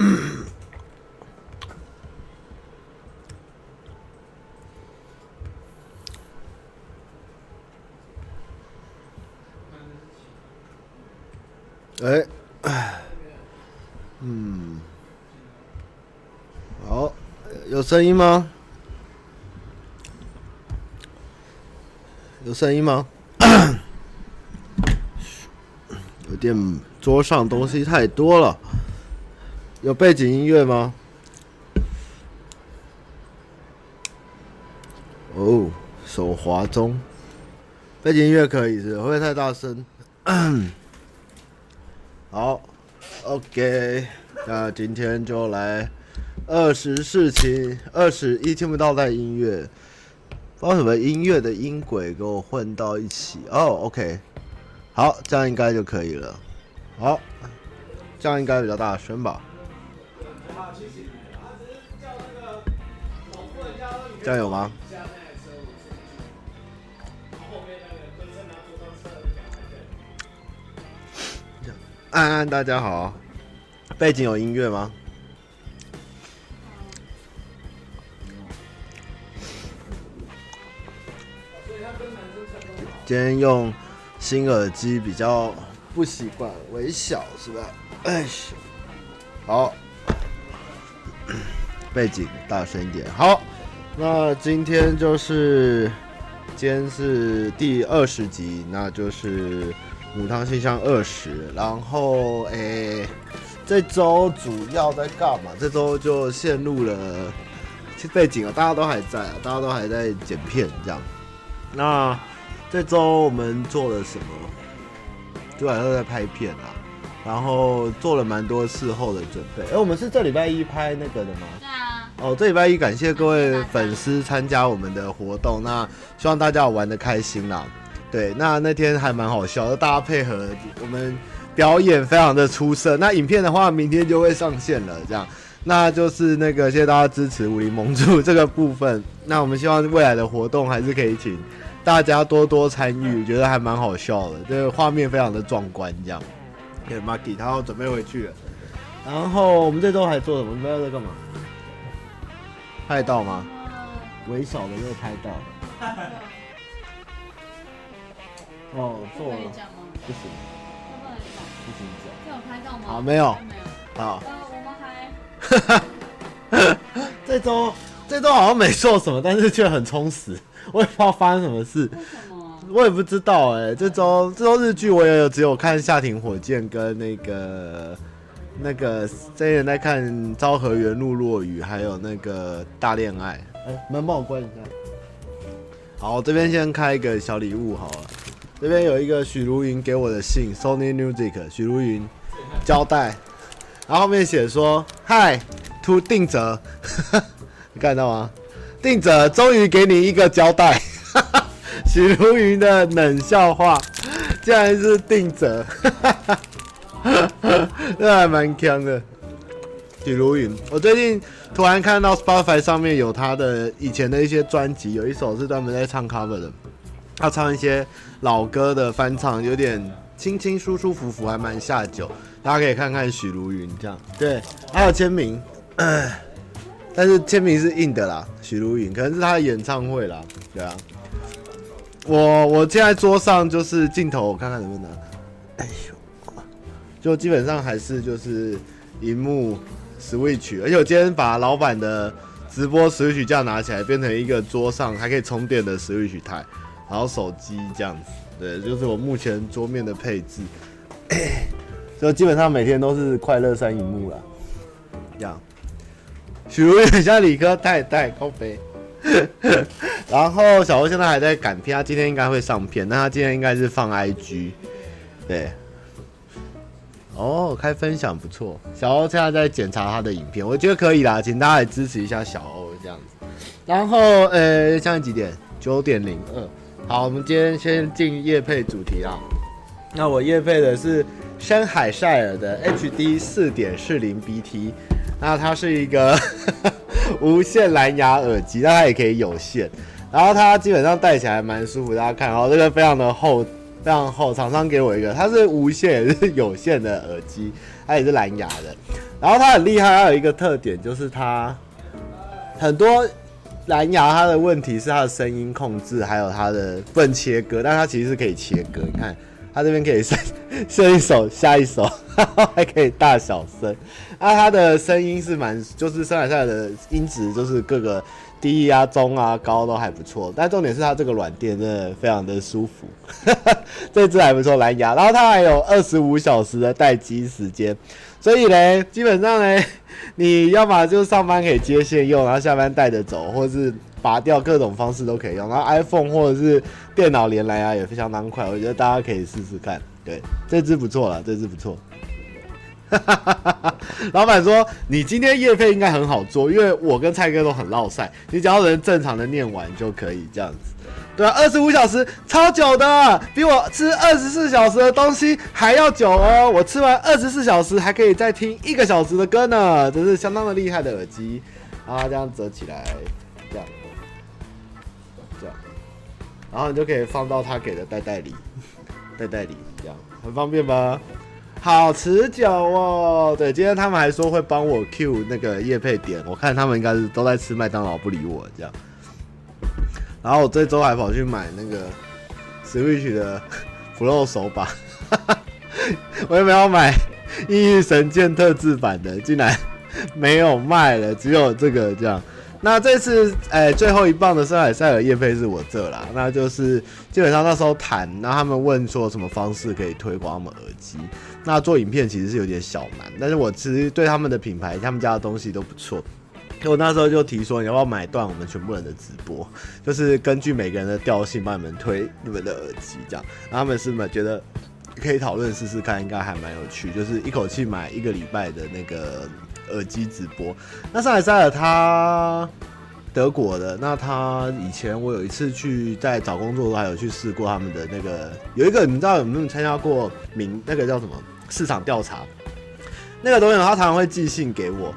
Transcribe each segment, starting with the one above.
哎，嗯，好，有声音吗？有声音吗？有点桌上东西太多了。有背景音乐吗？哦，手滑中。背景音乐可以是，会不会太大声？好，OK，那今天就来二十事情，二十一听不到带音乐。不知道什么音乐的音轨给我混到一起哦，OK，好，这样应该就可以了。好，这样应该比较大声吧？这样有吗？安安，大家好，背景有音乐吗？今天用新耳机比较不习惯，微小是吧？哎，好，背景大声一点。好，那今天就是今天是第二十集，那就是母汤信箱二十。然后诶，这周主要在干嘛？这周就陷入了背景啊，大家都还在啊，大家都还在剪片这样。那。这周我们做了什么？主要都在拍片啊，然后做了蛮多事后的准备。哎，我们是这礼拜一拍那个的吗？对啊。哦，这礼拜一感谢各位粉丝参加我们的活动，那希望大家玩得开心啦。对，那那天还蛮好笑的，大家配合我们表演非常的出色。那影片的话，明天就会上线了，这样。那就是那个谢谢大家支持武林盟主 这个部分。那我们希望未来的活动还是可以请。大家多多参与，觉得还蛮好笑的，这个画面非常的壮观，这样。给 Marky，他要准备回去了。然后我们这周还做什么？你们在干嘛？拍到吗？微小的又拍到 了。哦，做了。不行。不行讲。这有拍到吗？好，没有。没有。好。我们还。这周这周好像没做什么，但是却很充实。我也不知道发生什么事，我也不知道哎、欸。这周这周日剧我也有只有看《夏庭火箭》跟那个那个真人在看《昭和元路落雨》，还有那个《大恋爱》。哎，门帮我关一下。好，这边先开一个小礼物好了。这边有一个许茹芸给我的信，Sony Music 许茹芸交代，然后后面写说：“Hi to 定则。”你看到吗？定则终于给你一个交代，许茹芸的冷笑话，竟然是定则，这还蛮强的。许茹芸，我最近突然看到 Spotify 上面有他的以前的一些专辑，有一首是专门在唱 cover 的，他唱一些老歌的翻唱，有点轻轻舒舒服服，还蛮下酒。大家可以看看许茹芸这样，对，还有签名。但是签名是硬的啦，许茹芸可能是他的演唱会啦，对啊。我我现在桌上就是镜头，我看看能不能，哎呦，就基本上还是就是荧幕 Switch，而且我今天把老板的直播 Switch 架拿起来，变成一个桌上还可以充电的 Switch 台，然后手机这样子，对，就是我目前桌面的配置，就基本上每天都是快乐三荧幕啦，这样。许茹很像理科太太高飞，然后小欧现在还在赶片，他今天应该会上片，那他今天应该是放 IG，对，哦，开分享不错，小欧现在在检查他的影片，我觉得可以啦，请大家来支持一下小欧这样子。然后呃，现在几点？九点零二。好，我们今天先进夜配主题啊。那我夜配的是深海塞尔的 HD 四点四零 BT。那它是一个 无线蓝牙耳机，那它也可以有线，然后它基本上戴起来蛮舒服。大家看，哦，这个非常的厚，非常厚。厂商给我一个，它是无线也是有线的耳机，它也是蓝牙的。然后它很厉害，它有一个特点就是它很多蓝牙它的问题是它的声音控制，还有它的不能切割，但它其实是可以切割。你看，它这边可以伸 伸一首下一首，还可以大小声。啊，它的声音是蛮，就是森海塞尔的音质就是各个。低啊、中啊、高都还不错，但重点是它这个软垫真的非常的舒服，这只还不错蓝牙，然后它还有二十五小时的待机时间，所以呢，基本上呢，你要么就上班可以接线用，然后下班带着走，或者是拔掉，各种方式都可以用。然后 iPhone 或者是电脑连蓝牙也非常当快，我觉得大家可以试试看。对，这只不错了，这只不错。老板说：“你今天夜配应该很好做，因为我跟蔡哥都很烙赛，你只要能正常的念完就可以这样子。对啊，二十五小时超久的，比我吃二十四小时的东西还要久哦。我吃完二十四小时还可以再听一个小时的歌呢，真是相当的厉害的耳机啊！这样折起来，这样，这样，然后你就可以放到他给的袋袋里，袋袋里这样很方便吧？”好持久哦，对，今天他们还说会帮我 Q 那个业配点，我看他们应该是都在吃麦当劳不理我这样。然后我这周还跑去买那个 Switch 的 Pro 手把，我有没有买《异域神剑》特制版的？竟然没有卖了，只有这个这样。那这次哎、最后一棒的森海塞尔叶配是我这啦，那就是基本上那时候谈，然后他们问说什么方式可以推广我们耳机，那做影片其实是有点小难，但是我其实对他们的品牌，他们家的东西都不错，我那时候就提说你要不要买断我们全部人的直播，就是根据每个人的调性帮你们推你们的耳机这样，然后他们是不是觉得可以讨论试试看，应该还蛮有趣，就是一口气买一个礼拜的那个。耳机直播，那上海塞尔他德国的，那他以前我有一次去在找工作，还有去试过他们的那个，有一个你知道有没有参加过名那个叫什么市场调查？那个东西他常常会寄信给我，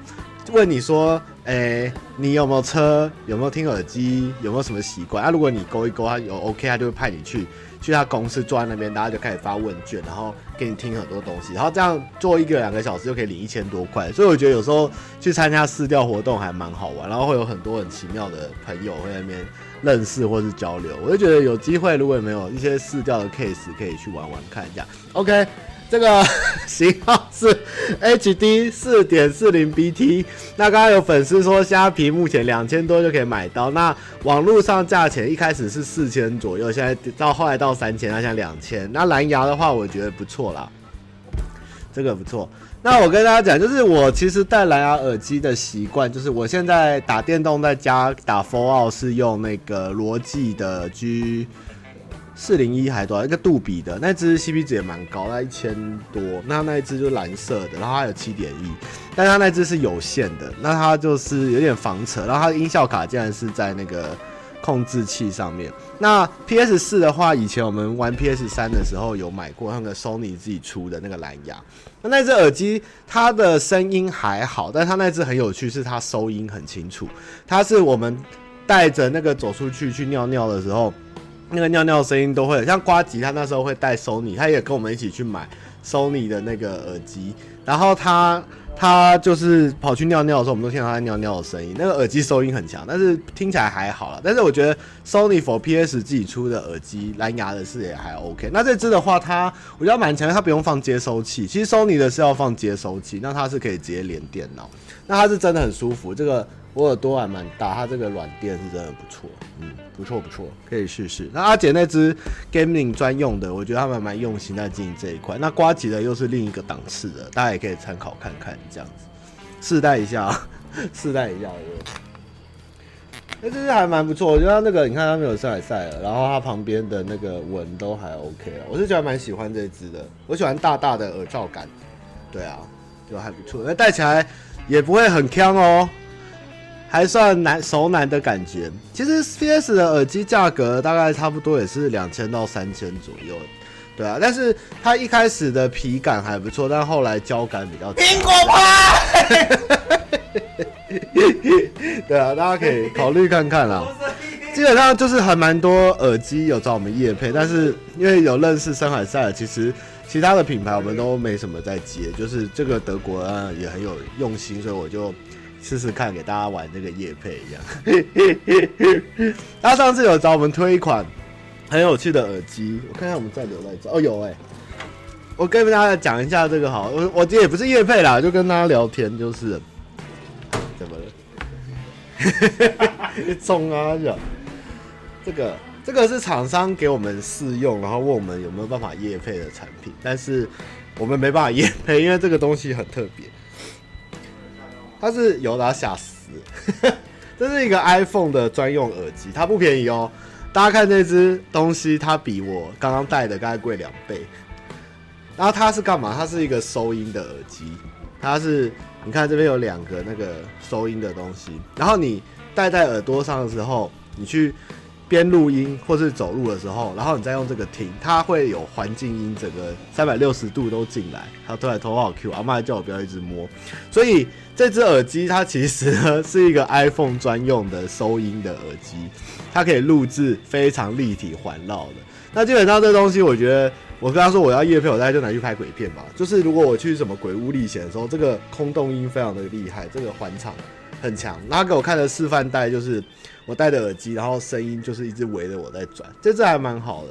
问你说，哎、你有没有车？有没有听耳机？有没有什么习惯？啊，如果你勾一勾，他有 OK，他就会派你去。去他公司坐在那边，大家就开始发问卷，然后给你听很多东西，然后这样做一个两个小时就可以领一千多块，所以我觉得有时候去参加试调活动还蛮好玩，然后会有很多很奇妙的朋友会在那边认识或是交流，我就觉得有机会，如果没有一些试调的 case，可以去玩玩看一下。OK。这个 型号是 HD 四点四零 BT。那刚刚有粉丝说虾皮目前两千多就可以买到，那网络上价钱一开始是四千左右，现在到后来到三千，那现在两千。那蓝牙的话，我觉得不错啦，这个不错。那我跟大家讲，就是我其实戴蓝牙耳机的习惯，就是我现在打电动在家打 Fall 是用那个罗技的 G。四零一还多少？一个杜比的那只 CP 值也蛮高，那一千多。那那一只就蓝色的，然后它有七点一，但它那只是有线的，那它就是有点防扯。然后它的音效卡竟然是在那个控制器上面。那 PS 四的话，以前我们玩 PS 三的时候有买过那个 Sony 自己出的那个蓝牙。那那只耳机它的声音还好，但它那只很有趣，是它收音很清楚。它是我们带着那个走出去去尿尿的时候。那个尿尿声音都会像瓜吉，他那时候会带 Sony，他也跟我们一起去买 Sony 的那个耳机，然后他他就是跑去尿尿的时候，我们都听到他尿尿的声音。那个耳机收音很强，但是听起来还好啦。但是我觉得 Sony for PS 自己出的耳机蓝牙的是也还 OK。那这支的话，它我觉得蛮强，它不用放接收器。其实 Sony 的是要放接收器，那它是可以直接连电脑，那它是真的很舒服。这个。我耳朵还蛮大，它这个软垫是真的不错，嗯，不错不错，可以试试。那阿姐那支 gaming 专用的，我觉得他们蛮用心在经营这一块。那瓜吉的又是另一个档次的，大家也可以参考看看，这样子试戴一下，试戴一下。那这支还蛮不错，我觉得它那个你看它没有森海塞尔，然后它旁边的那个纹都还 OK 了，我是觉得蛮喜欢这支的，我喜欢大大的耳罩感，对啊，就还不错，那戴起来也不会很锵哦。还算难熟男的感觉。其实 PS 的耳机价格大概差不多也是两千到三千左右，对啊。但是它一开始的皮感还不错，但后来胶感比较强。苹果派。对啊，大家可以考虑看看啦。基本上就是还蛮多耳机有找我们夜配，但是因为有认识深海塞尔，其实。其他的品牌我们都没什么在接，就是这个德国啊也很有用心，所以我就试试看给大家玩这个夜配一样。他上次有找我们推一款很有趣的耳机，我看看我们在留在这哦，有哎、我跟大家讲一下这个好，我我这也不是夜配啦，就跟大家聊天就是，怎么了？一冲啊！就这个，这个是厂商给我们试用，然后问我们有没有办法夜配的产品，但是我们没办法夜配，因为这个东西很特别。它是有打吓死，这是一个 iPhone 的专用耳机，它不便宜哦。大家看这只东西，它比我刚刚戴的大概贵两倍。然后它是干嘛？它是一个收音的耳机，它是。你看这边有两个那个收音的东西，然后你戴在耳朵上的时候，你去边录音或是走路的时候，然后你再用这个听，它会有环境音，整个三百六十度都进来。它突然头好 Q，阿妈叫我不要一直摸。所以这只耳机它其实呢 是一个 iPhone 专用的收音的耳机，它可以录制非常立体环绕的。那基本上这东西，我觉得我跟他说我要夜配，我大概就拿去拍鬼片吧。就是如果我去什么鬼屋历险的时候，这个空洞音非常的厉害，这个环场很强。他给我看的示范带就是我戴的耳机，然后声音就是一直围着我在转，这这还蛮好的。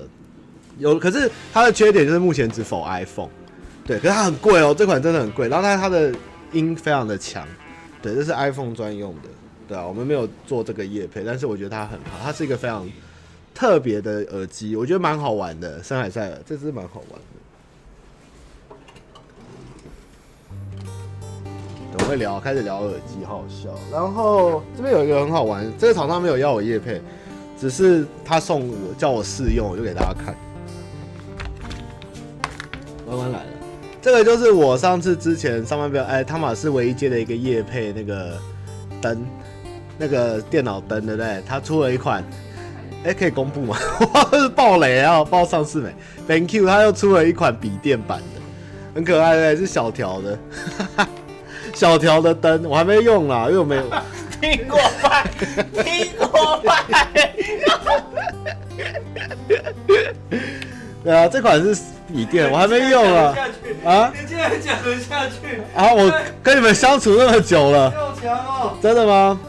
有，可是它的缺点就是目前只否 iPhone，对，可是它很贵哦，这款真的很贵。然后它它的音非常的强，对，这是 iPhone 专用的，对啊，我们没有做这个夜配，但是我觉得它很好，它是一个非常。特别的耳机，我觉得蛮好玩的。森海塞尔这支蛮好玩的。等会聊，开始聊耳机，好好笑。然后这边有一个很好玩，这个厂商没有要我叶配，只是他送我叫我试用，我就给大家看。弯弯来了，这个就是我上次之前上班表哎，汤马斯唯一接的一个夜配那个灯，那个电脑灯，对不对？他出了一款。哎、欸，可以公布吗？哇，是爆雷啊！爆上市没？Thank you，他又出了一款笔电版的，很可爱的，是小条的，小条的灯，我还没用啦，因为我没有。苹果派，苹果派。对啊，这款是笔电，我还没用啊。啊？你竟然讲得下去？啊，我跟你们相处那么久了。真的吗？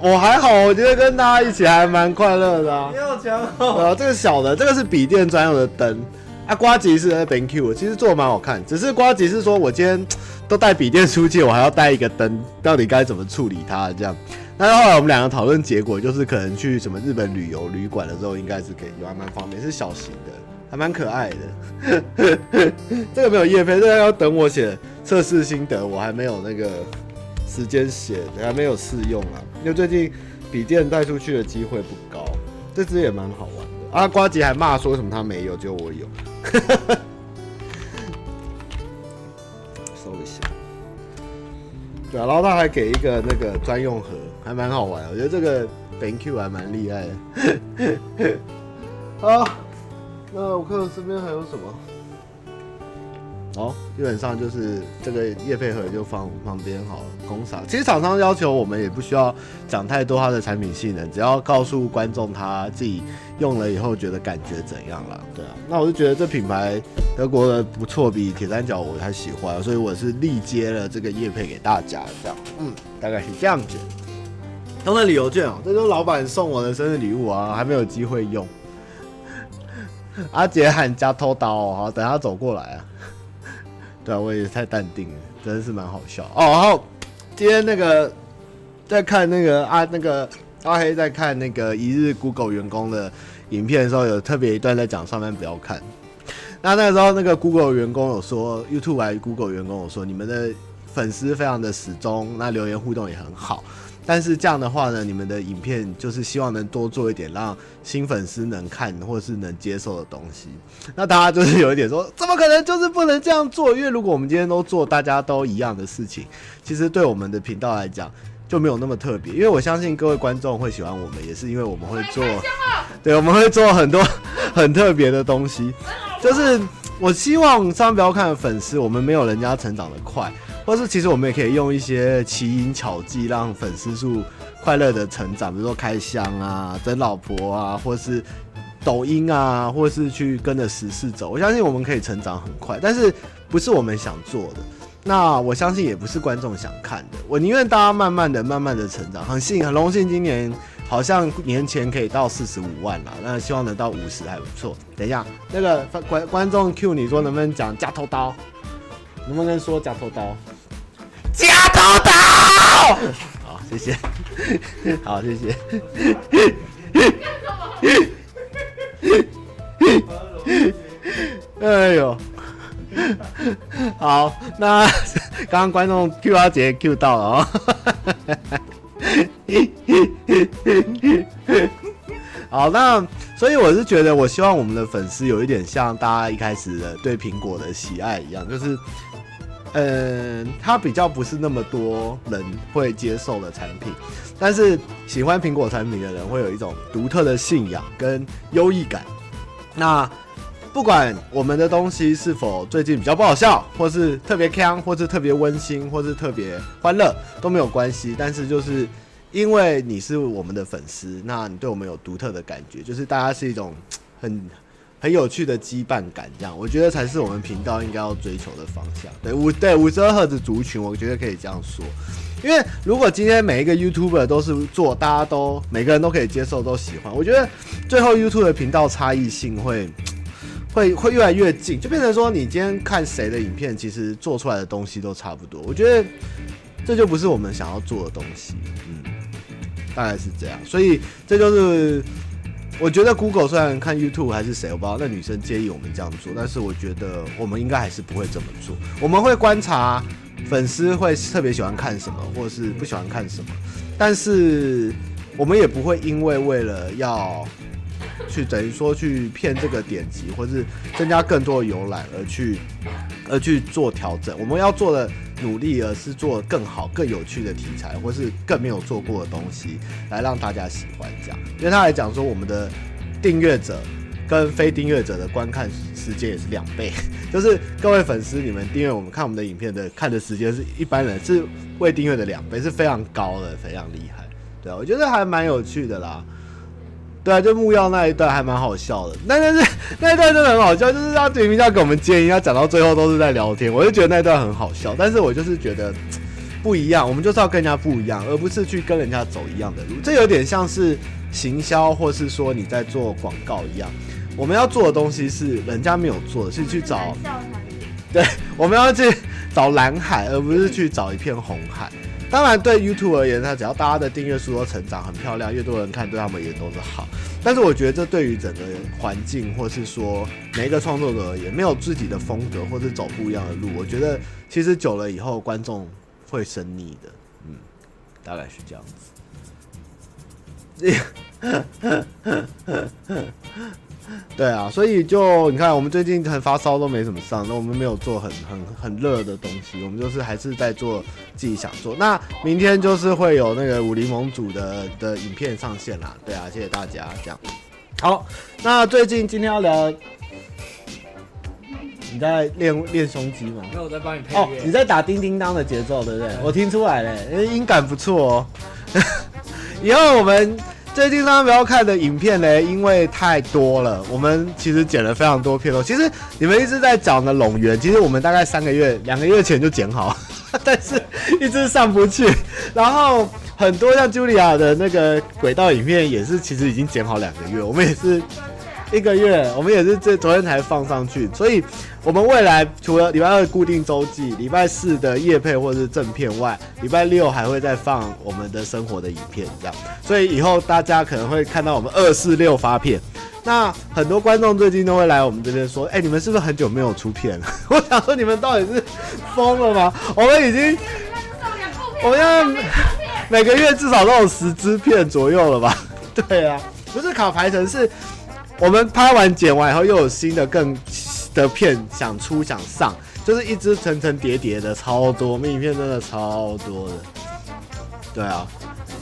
我还好，我觉得跟大家一起还蛮快乐的啊。你好强哦！啊，这个小的，这个是笔电专用的灯。啊，瓜吉是 BenQ，其实做的蛮好看。只是瓜吉是说我今天都带笔电出去，我还要带一个灯，到底该怎么处理它？这样。那后来我们两个讨论结果，就是可能去什么日本旅游旅馆的时候，应该是可以用，还蛮方便，是小型的，还蛮可爱的。这个没有业配，这个要等我写测试心得，我还没有那个。时间写还没有试用啊，因为最近笔电带出去的机会不高。这支也蛮好玩阿瓜吉还骂说什么他没有，只有我有。收一下。对啊，然后他还给一个那个专用盒，还蛮好玩。我觉得这个 BenQ 还蛮厉害的。好，那我看看身边还有什么。哦，基本上就是这个业配盒就放旁边好了。公厂，其实厂商要求我们也不需要讲太多它的产品性能，只要告诉观众他自己用了以后觉得感觉怎样了。对啊，那我就觉得这品牌德国的不错，比铁三角我还喜欢，所以我是力接了这个叶配给大家这样。嗯，大概是这样子。当然，旅游券哦，这都是老板送我的生日礼物啊，还没有机会用。阿杰喊加偷刀哦，好，等他走过来啊。对啊，我也太淡定了，真的是蛮好笑哦。然后今天那个在看那个阿那个阿黑在看那个一日 Google 员工的影片的时候，有特别一段在讲上班不要看。那那个时候那个 Google 员工有说，YouTube 还 Google 员工有说，你们的粉丝非常的始终，那留言互动也很好。但是这样的话呢，你们的影片就是希望能多做一点，让新粉丝能看或是能接受的东西。那大家就是有一点说，怎么可能就是不能这样做？因为如果我们今天都做大家都一样的事情，其实对我们的频道来讲就没有那么特别。因为我相信各位观众会喜欢我们，也是因为我们会做，对，我们会做很多 很特别的东西。就是我希望上不要看的粉丝，我们没有人家成长的快。或是其实我们也可以用一些奇淫巧技，让粉丝数快乐的成长，比如说开箱啊、整老婆啊，或是抖音啊，或是去跟着时事走。我相信我们可以成长很快，但是不是我们想做的。那我相信也不是观众想看的。我宁愿大家慢慢的、慢慢的成长。很幸很荣幸，今年好像年前可以到四十五万了，那希望能到五十还不错。等一下，那个观观众 Q 你说能不能讲夹头刀？能不能说夹头刀？夹头刀！好，谢谢。好，谢谢。哎呦。好，那 刚刚观众 Q 阿杰 Q 到了哦。好，那所以我是觉得，我希望我们的粉丝有一点像大家一开始的对苹果的喜爱一样，就是，嗯，它比较不是那么多人会接受的产品，但是喜欢苹果产品的人会有一种独特的信仰跟优异感。那。不管我们的东西是否最近比较不好笑，或是特别锵，或是特别温馨，或是特别欢乐，都没有关系。但是就是因为你是我们的粉丝，那你对我们有独特的感觉，就是大家是一种很很有趣的羁绊感，这样我觉得才是我们频道应该要追求的方向。对五对五十二赫兹族群，我觉得可以这样说。因为如果今天每一个 YouTuber 都是做，大家都每个人都可以接受，都喜欢，我觉得最后 YouTube 的频道差异性会。会会越来越近，就变成说，你今天看谁的影片，其实做出来的东西都差不多。我觉得这就不是我们想要做的东西，嗯，大概是这样。所以这就是我觉得 Google 虽然看 YouTube 还是谁，我不知道那女生介意我们这样做，但是我觉得我们应该还是不会这么做。我们会观察粉丝会特别喜欢看什么，或者是不喜欢看什么，但是我们也不会因为为了要。去等于说去骗这个点击，或是增加更多的浏览而去，而去做调整。我们要做的努力，而是做更好、更有趣的题材，或是更没有做过的东西，来让大家喜欢这样。因为他来讲说，我们的订阅者跟非订阅者的观看时间也是两倍，就是各位粉丝，你们订阅我们看我们的影片的看的时间是一般人是未订阅的两倍，是非常高的，非常厉害。对啊，我觉得还蛮有趣的啦。对啊，就木曜那一段还蛮好笑的，那但是那一段真的很好笑，就是他明明要给我们建议，他讲到最后都是在聊天，我就觉得那一段很好笑。但是我就是觉得 不一样，我们就是要跟人家不一样，而不是去跟人家走一样的路。这有点像是行销，或是说你在做广告一样。我们要做的东西是人家没有做的，是去找，对，我们要去找蓝海，而不是去找一片红海。当然，对 YouTube 而言，它只要大家的订阅数都成长很漂亮，越多人看，对他们也都是好。但是，我觉得这对于整个环境，或是说每一个创作者而言，没有自己的风格，或是走不一样的路，我觉得其实久了以后，观众会生腻的。嗯，大概是这样子。对啊，所以就你看，我们最近很发烧，都没怎么上。那我们没有做很很很热的东西，我们就是还是在做自己想做。那明天就是会有那个武林盟主的的影片上线啦。对啊，谢谢大家。这样好，那最近今天要聊，你在练练胸肌吗？那我在帮你配哦，你在打叮叮当的节奏，对不对？我听出来了，因为音感不错哦。以后我们。最近大家不要看的影片呢，因为太多了，我们其实剪了非常多片头。其实你们一直在讲的龙源，其实我们大概三个月、两个月前就剪好，但是一直上不去。然后很多像茱莉亚的那个轨道影片，也是其实已经剪好两个月，我们也是。一个月，我们也是这昨天才放上去，所以我们未来除了礼拜二固定周记，礼拜四的夜配或者是正片外，礼拜六还会再放我们的生活的影片，这样。所以以后大家可能会看到我们二四六发片。那很多观众最近都会来我们这边说，哎、你们是不是很久没有出片了？我想说你们到底是疯了吗？我们已经，我们要每个月至少都有十支片左右了吧？对啊，不是卡排程是。我们拍完剪完以后，又有新的更的片想出想上，就是一直层层叠叠的超多，我们影片真的超多的。对啊，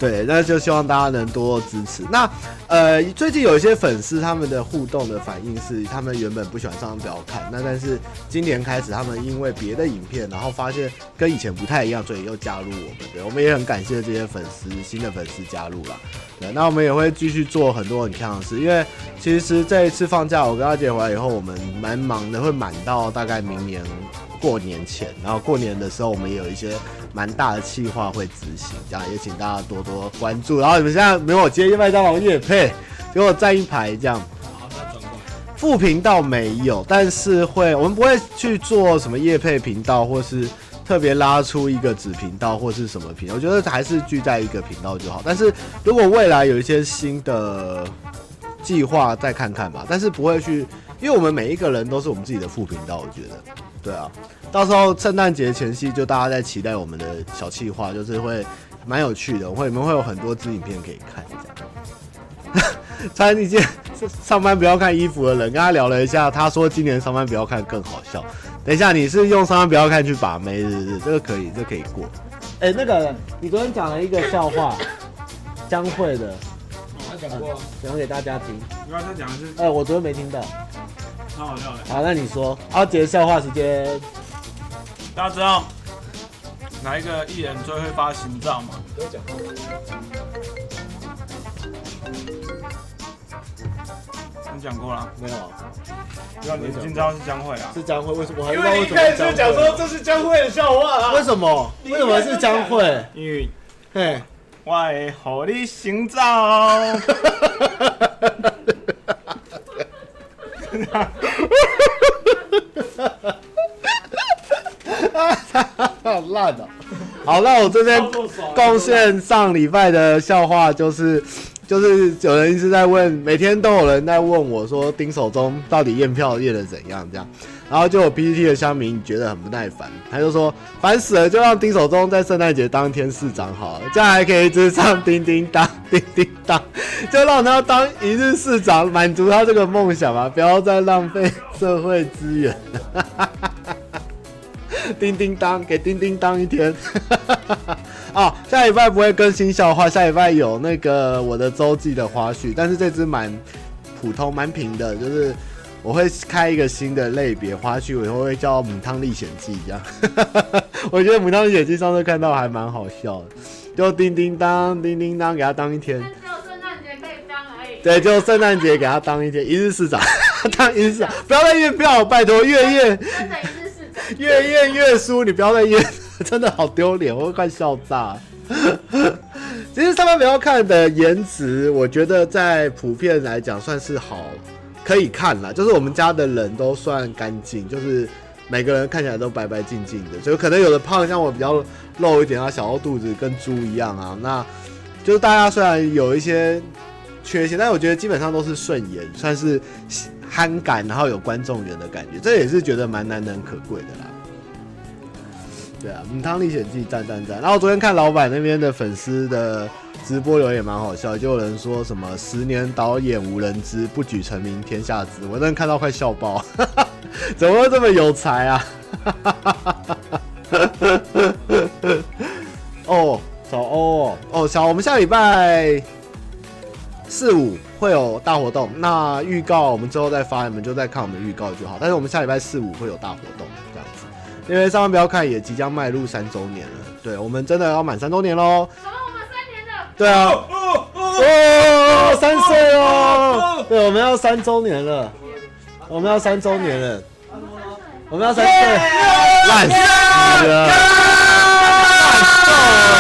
对，那就希望大家能多多支持。那呃，最近有一些粉丝他们的互动的反应是，他们原本不喜欢上表看，那但是今年开始，他们因为别的影片，然后发现跟以前不太一样，所以又加入我们。对，我们也很感谢这些粉丝，新的粉丝加入了。对，那我们也会继续做很多很漂亮的事，因为其实这一次放假，我跟阿杰回来以后，我们蛮忙的，会满到大概明年过年前，然后过年的时候，我们也有一些。蛮大的企划会执行，这样也请大家多多关注。然后你们现在没有我接麦当劳业配，给我站一排这样。好，那转过来。副频道没有，但是会，我们不会去做什么夜配频道，或是特别拉出一个子频道或是什么频道。我觉得还是聚在一个频道就好。但是如果未来有一些新的计划，再看看吧。但是不会去，因为我们每一个人都是我们自己的副频道，我觉得，对啊。到时候圣诞节前夕，就大家在期待我们的小企划，就是会蛮有趣的，会你们会有很多支影片可以看。这样，穿一件上班不要看衣服的人，跟他聊了一下，他说今年上班不要看更好笑。等一下，你是用上班不要看去把妹，是不是？这个可以，这個、可以过。哎、欸，那个你昨天讲了一个笑话，江蕙的，他讲过，讲、呃、给大家听。因为他讲的是，哎、欸，我昨天没听到。好好笑好，那你说，阿杰笑话时间。大家知道哪一个艺人最会发行照吗？你讲过了？没有。要你今朝是江蕙啊？是江蕙？为什么？因为你一开始讲说这是江蕙的笑话啊？为什么？为什么是江蕙？因为，嘿，我会和你行照。好烂的！好，那我这边贡献上礼拜的笑话，就是就是有人一直在问，每天都有人在问我说，丁守中到底验票验的怎样？这样，然后就有 PPT 的乡民觉得很不耐烦，他就说烦死了，就让丁守中在圣诞节当天市长好了，这样还可以一直唱叮叮当叮叮当，就让他当一日市长，满足他这个梦想吧，不要再浪费社会资源。叮叮当，给叮叮当一天。哦，下礼拜不会更新笑话，下礼拜有那个我的周记的花絮，但是这支蛮普通、蛮平的，就是我会开一个新的类别花絮，我以后会叫《母汤历险记》这样。我觉得《母汤历险记》上次看到还蛮好笑的，就叮叮当，叮叮当，给他当一天。只有圣诞节可以当而已。对，就圣诞节给他当一天，一日市长，当一日市长，不要再验票，拜托，月验。越验越输，你不要再验，真的好丢脸，我会快笑炸。其实上班不要看的颜值，我觉得在普遍来讲算是好，可以看啦。就是我们家的人都算干净，就是每个人看起来都白白净净的，就可能有的胖，像我比较肉一点啊，小肚子跟猪一样啊。那就是大家虽然有一些缺陷，但我觉得基本上都是顺眼，算是。憨感，然后有观众缘的感觉，这也是觉得蛮难能可贵的啦。对啊，《母汤历险记》赞赞赞。然后昨天看老板那边的粉丝的直播留言蛮好笑，就有人说什么“十年导演无人知，不举成名天下知”，我真的看到快笑爆，怎么会这么有才啊？哦，小欧哦，哦小，我们下礼拜四五。会有大活动，那预告我们之后再发，你们就再看我们预告就好。但是我们下礼拜四五会有大活动，因为上班不要看也即将迈入三周年了，对，我们真的要满三周年喽！什么？我们三年的？对啊，哦，哦，三岁哦，对，我们要三周年了，我们要三周年了，我们要三岁，烂死了，烂透了，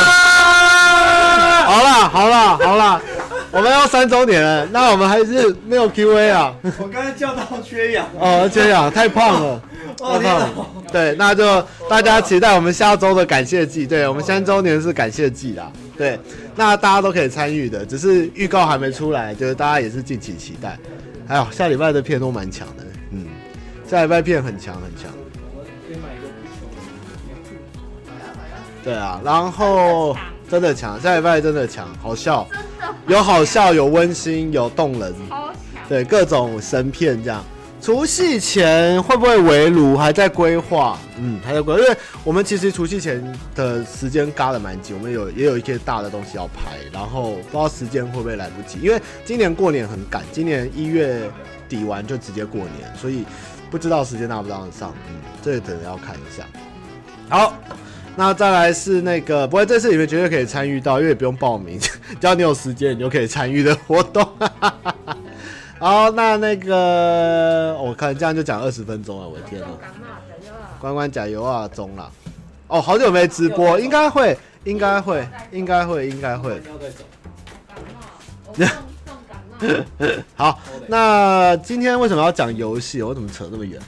好啦，好啦，好啦。我们要三周年了，那我们还是没有 Q&A 啊。我刚才叫到缺氧。哦，缺氧，太胖了，太胖了。对，那就大家期待我们下周的感谢祭。对，我们三周年是感谢祭啦。对，那大家都可以参与的，只是预告还没出来，就是大家也是敬请期待。还有下礼拜的片都蛮强的，嗯，下礼拜片很强很强。对啊，然后真的强，下礼拜真的强，好笑。有好笑，有温馨，有动人，对各种神片这样。除夕前会不会围炉？还在规划，嗯，还在规划，因为我们其实除夕前的时间嘎得蛮紧，我们有也有一些大的东西要拍，然后不知道时间会不会来不及，因为今年过年很赶，今年一月底完就直接过年，所以不知道时间拿不拿得上，嗯，这个可能要看一下。好，那再来是那个，不过这次你们绝对可以参与到，因为也不用报名，只要你有时间，你就可以参与的活动。好，那那个我看这样就讲二十分钟了，我的天呐！关关加油啊，中了！哦，好久没直播，应该会，应该会，应该会，应该会。好，那今天为什么要讲游戏？我怎么扯那么远？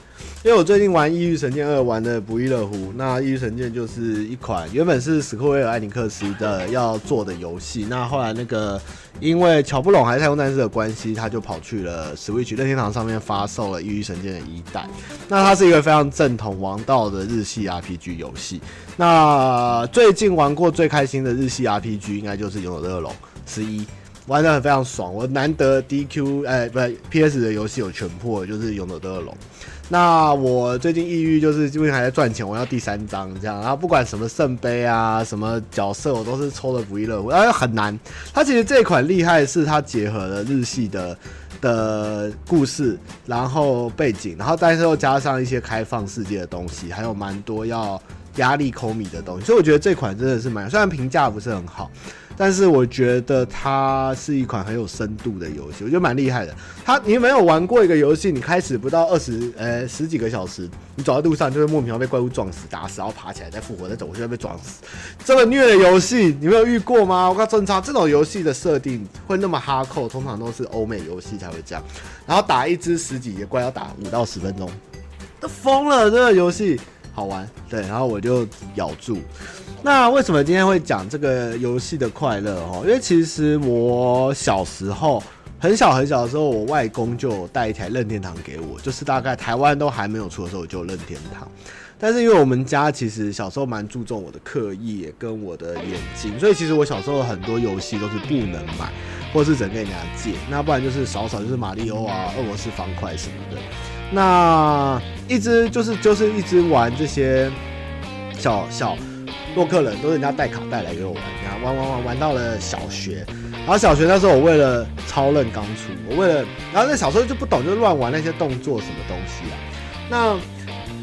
因为我最近玩《异域神剑二》玩的不亦乐乎。那《异域神剑》就是一款原本是史克威尔艾尼克斯的要做的游戏，那后来那个因为乔布隆还是太空战士的关系，他就跑去了 Switch 任天堂上面发售了《异域神剑》的一代。那它是一个非常正统王道的日系 RPG 游戏。那最近玩过最开心的日系 RPG 应该就是《勇者斗恶龙十一》，玩得很非常爽。我难得 DQ 哎，不是 PS 的游戏有全破，就是《勇者斗恶龙》。那我最近抑郁，就是因为还在赚钱，我要第三张这样，然后不管什么圣杯啊，什么角色，我都是抽的不亦乐乎，然后很难。它其实这款厉害是它结合了日系的的故事，然后背景，然后但是又加上一些开放世界的东西，还有蛮多要压力抠米的东西，所以我觉得这款真的是蛮，虽然评价不是很好。但是我觉得它是一款很有深度的游戏，我觉得蛮厉害的。它，你没有玩过一个游戏，你开始不到二十，呃，十几个小时，你走在路上就会莫名其妙被怪物撞死、打死，然后爬起来再复活，再走过去再被撞死。这么虐的游戏，你没有遇过吗？我靠，真差！这种游戏的设定会那么哈扣，通常都是欧美游戏才会这样。然后打一只十几个怪要打五到十分钟，都疯了！这个游戏好玩，对，然后我就咬住。那为什么今天会讲这个游戏的快乐哦？因为其实我小时候很小很小的时候，我外公就带一台任天堂给我，就是大概台湾都还没有出的时候我就任天堂。但是因为我们家其实小时候蛮注重我的课业跟我的眼睛，所以其实我小时候很多游戏都是不能买，或是只能跟人家借，那不然就是少少就是马里欧啊、俄罗斯方块什么的。那一直就是就是一直玩这些小小。洛克人都是人家带卡带来给我玩，然后玩玩玩玩到了小学，然后小学那时候我为了超任刚出，我为了，然后那小时候就不懂，就乱玩那些动作什么东西啊。那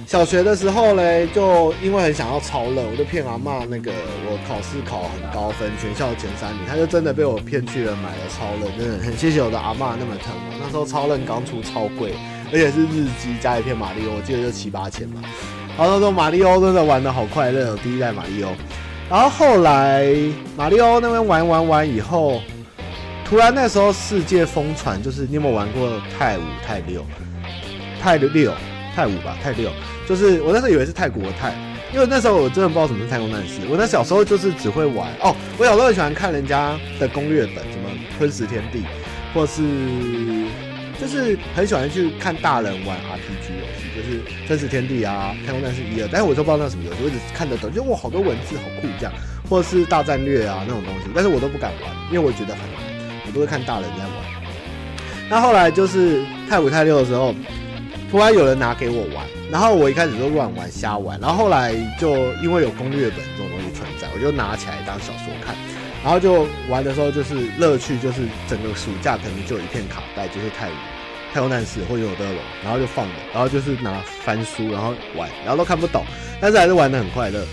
小学的时候嘞，就因为很想要超任，我就骗阿嬷那个我考试考很高分，全校前三名，他就真的被我骗去了买了超任，真的很谢谢我的阿嬷那么疼我。那时候超任刚出超贵，而且是日机加一片马力，我记得就七八千嘛。然后他说马里欧真的玩得好快乐，第一代马里欧。然后后来马里欧那边玩玩玩以后，突然那时候世界疯传，就是你有没有玩过太五太六？太六太五吧，太六。就是我那时候以为是泰国泰，因为那时候我真的不知道什么是太空战士。我那小时候就是只会玩哦，我小时候很喜欢看人家的攻略本，什么吞食天地，或是就是很喜欢去看大人玩 RPG 游戏。就是真实天地啊，太空战士一二，但是我都不知道那什么游戏，我只看得懂，就哇好多文字好酷这样，或者是大战略啊那种东西，但是我都不敢玩，因为我觉得很难，我都会看大人在玩。那后来就是太五太六的时候，突然有人拿给我玩，然后我一开始就乱玩瞎玩，然后后来就因为有攻略本这种东西存在，我就拿起来当小说看，然后就玩的时候就是乐趣，就是整个暑假可能就一片卡带，就是太五。太空战士或者勇者斗恶龙，然后就放着，然后就是拿翻书，然后玩，然后都看不懂，但是还是玩得很快乐。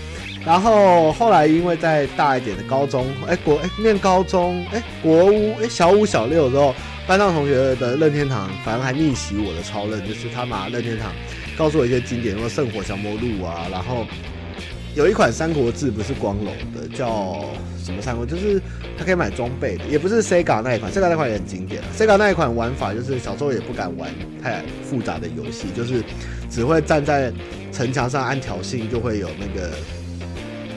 然后后来因为在大一点的高中，哎国哎念高中，哎国五哎小五小六的时候，班上同学的任天堂反而还逆袭我的超任，就是他拿任天堂告诉我一些经典，什么圣火降魔录啊，然后。有一款《三国志》不是光荣的，叫什么三国？就是它可以买装备的，也不是 Sega 那一款。Sega 那款也很经典，Sega 那一款玩法就是小时候也不敢玩太复杂的游戏，就是只会站在城墙上按挑衅，就会有那个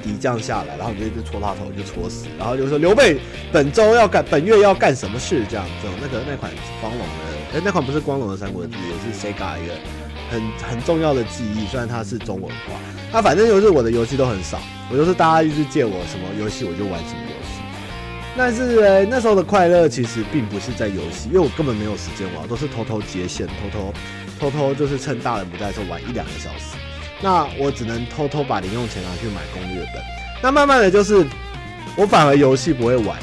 敌将下来，然后你就一直戳他头，就戳死。然后就说刘备本周要干，本月要干什么事？这样子，那个那款光荣的，哎、那款不是光荣的《三国志》，也是 Sega 一个很很重要的记忆，虽然它是中文化。那反正就是我的游戏都很少，我就是大家一直借我什么游戏我就玩什么游戏。但是、欸、那时候的快乐其实并不是在游戏，因为我根本没有时间玩，都是偷偷接线，偷偷偷偷就是趁大人不在的时候玩一两个小时。那我只能偷偷把零用钱拿去买攻略本。那慢慢的就是，我反而游戏不会玩，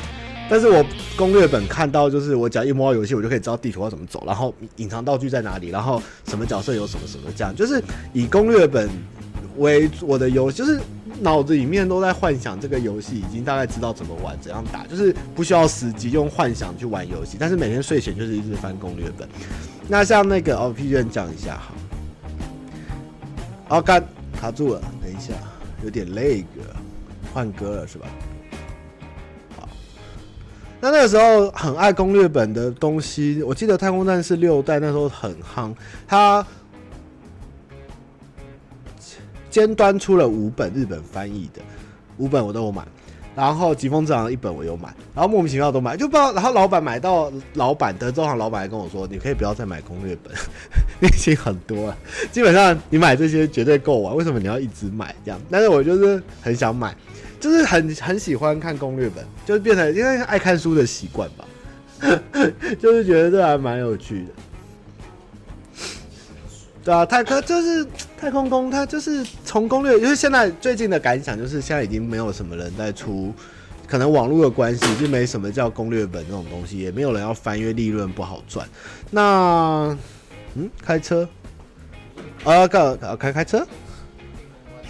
但是我攻略本看到就是我只要一摸到游戏，我就可以知道地图要怎么走，然后隐藏道具在哪里，然后什么角色有什么什么这样，就是以攻略本为我的游，就是。脑子里面都在幻想这个游戏，已经大概知道怎么玩、怎样打，就是不需要实际用幻想去玩游戏。但是每天睡前就是一直翻攻略本。那像那个哦，P 卷讲一下哈。哦，干卡住了，等一下，有点累个，换歌了是吧？那那个时候很爱攻略本的东西，我记得《太空战士六代》那时候很夯，它。尖端出了五本日本翻译的，五本我都有买，然后疾风之狼一本我有买，然后莫名其妙都买，就不知道。然后老板买到老板德州行老板还跟我说：“你可以不要再买攻略本，已经很多了，基本上你买这些绝对够玩。为什么你要一直买这样？但是我就是很想买，就是很很喜欢看攻略本，就是变成因为爱看书的习惯吧，就是觉得这还蛮有趣的。”对啊，太空就是太空攻，它就是从攻略，因为现在最近的感想就是现在已经没有什么人在出，可能网络的关系就没什么叫攻略本这种东西，也没有人要翻，因为利润不好赚。那嗯，开车啊，开开开车，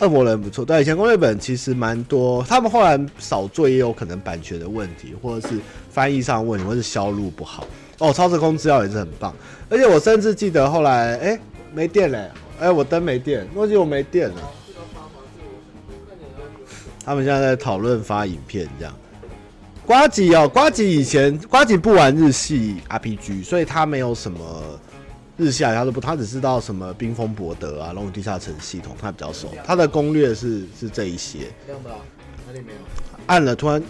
恶魔人不错。对，以前攻略本其实蛮多，他们后来少做，也有可能版权的问题，或者是翻译上问题，或者是销路不好。哦，超时空资料也是很棒，而且我甚至记得后来，哎、欸。没电了，哎、欸，我灯没电，忘记我没电了。他们现在在讨论发影片，这样。瓜吉哦，瓜吉以前瓜吉不玩日系 RPG，所以他没有什么日系啊，他都不，他只知道什么冰封博德啊、龙与地下城系统，他比较熟。他的攻略是是这一些。亮的，哪里没有？按了，突然。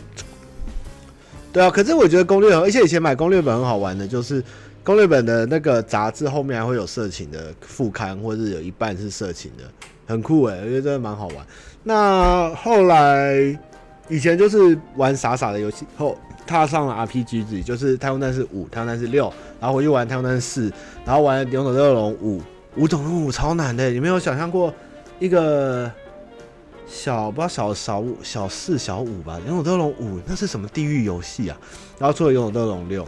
对啊，可是我觉得攻略，而且以前买攻略本很好玩的，就是。攻略本的那个杂志后面还会有色情的副刊，或者是有一半是色情的，很酷哎，我觉得真的蛮好玩。那后来以前就是玩傻傻的游戏，后踏上了 RPG 之旅，就是《太空战士五》《太空战士六》，然后回去玩《太空战士四》，然后玩《勇者斗恶龙五》，《五种任务》超难的，你没有想象过一个小不知道小小五、小四、小五吧，《勇者斗恶龙五》那是什么地狱游戏啊？然后出了《勇者斗恶龙六》。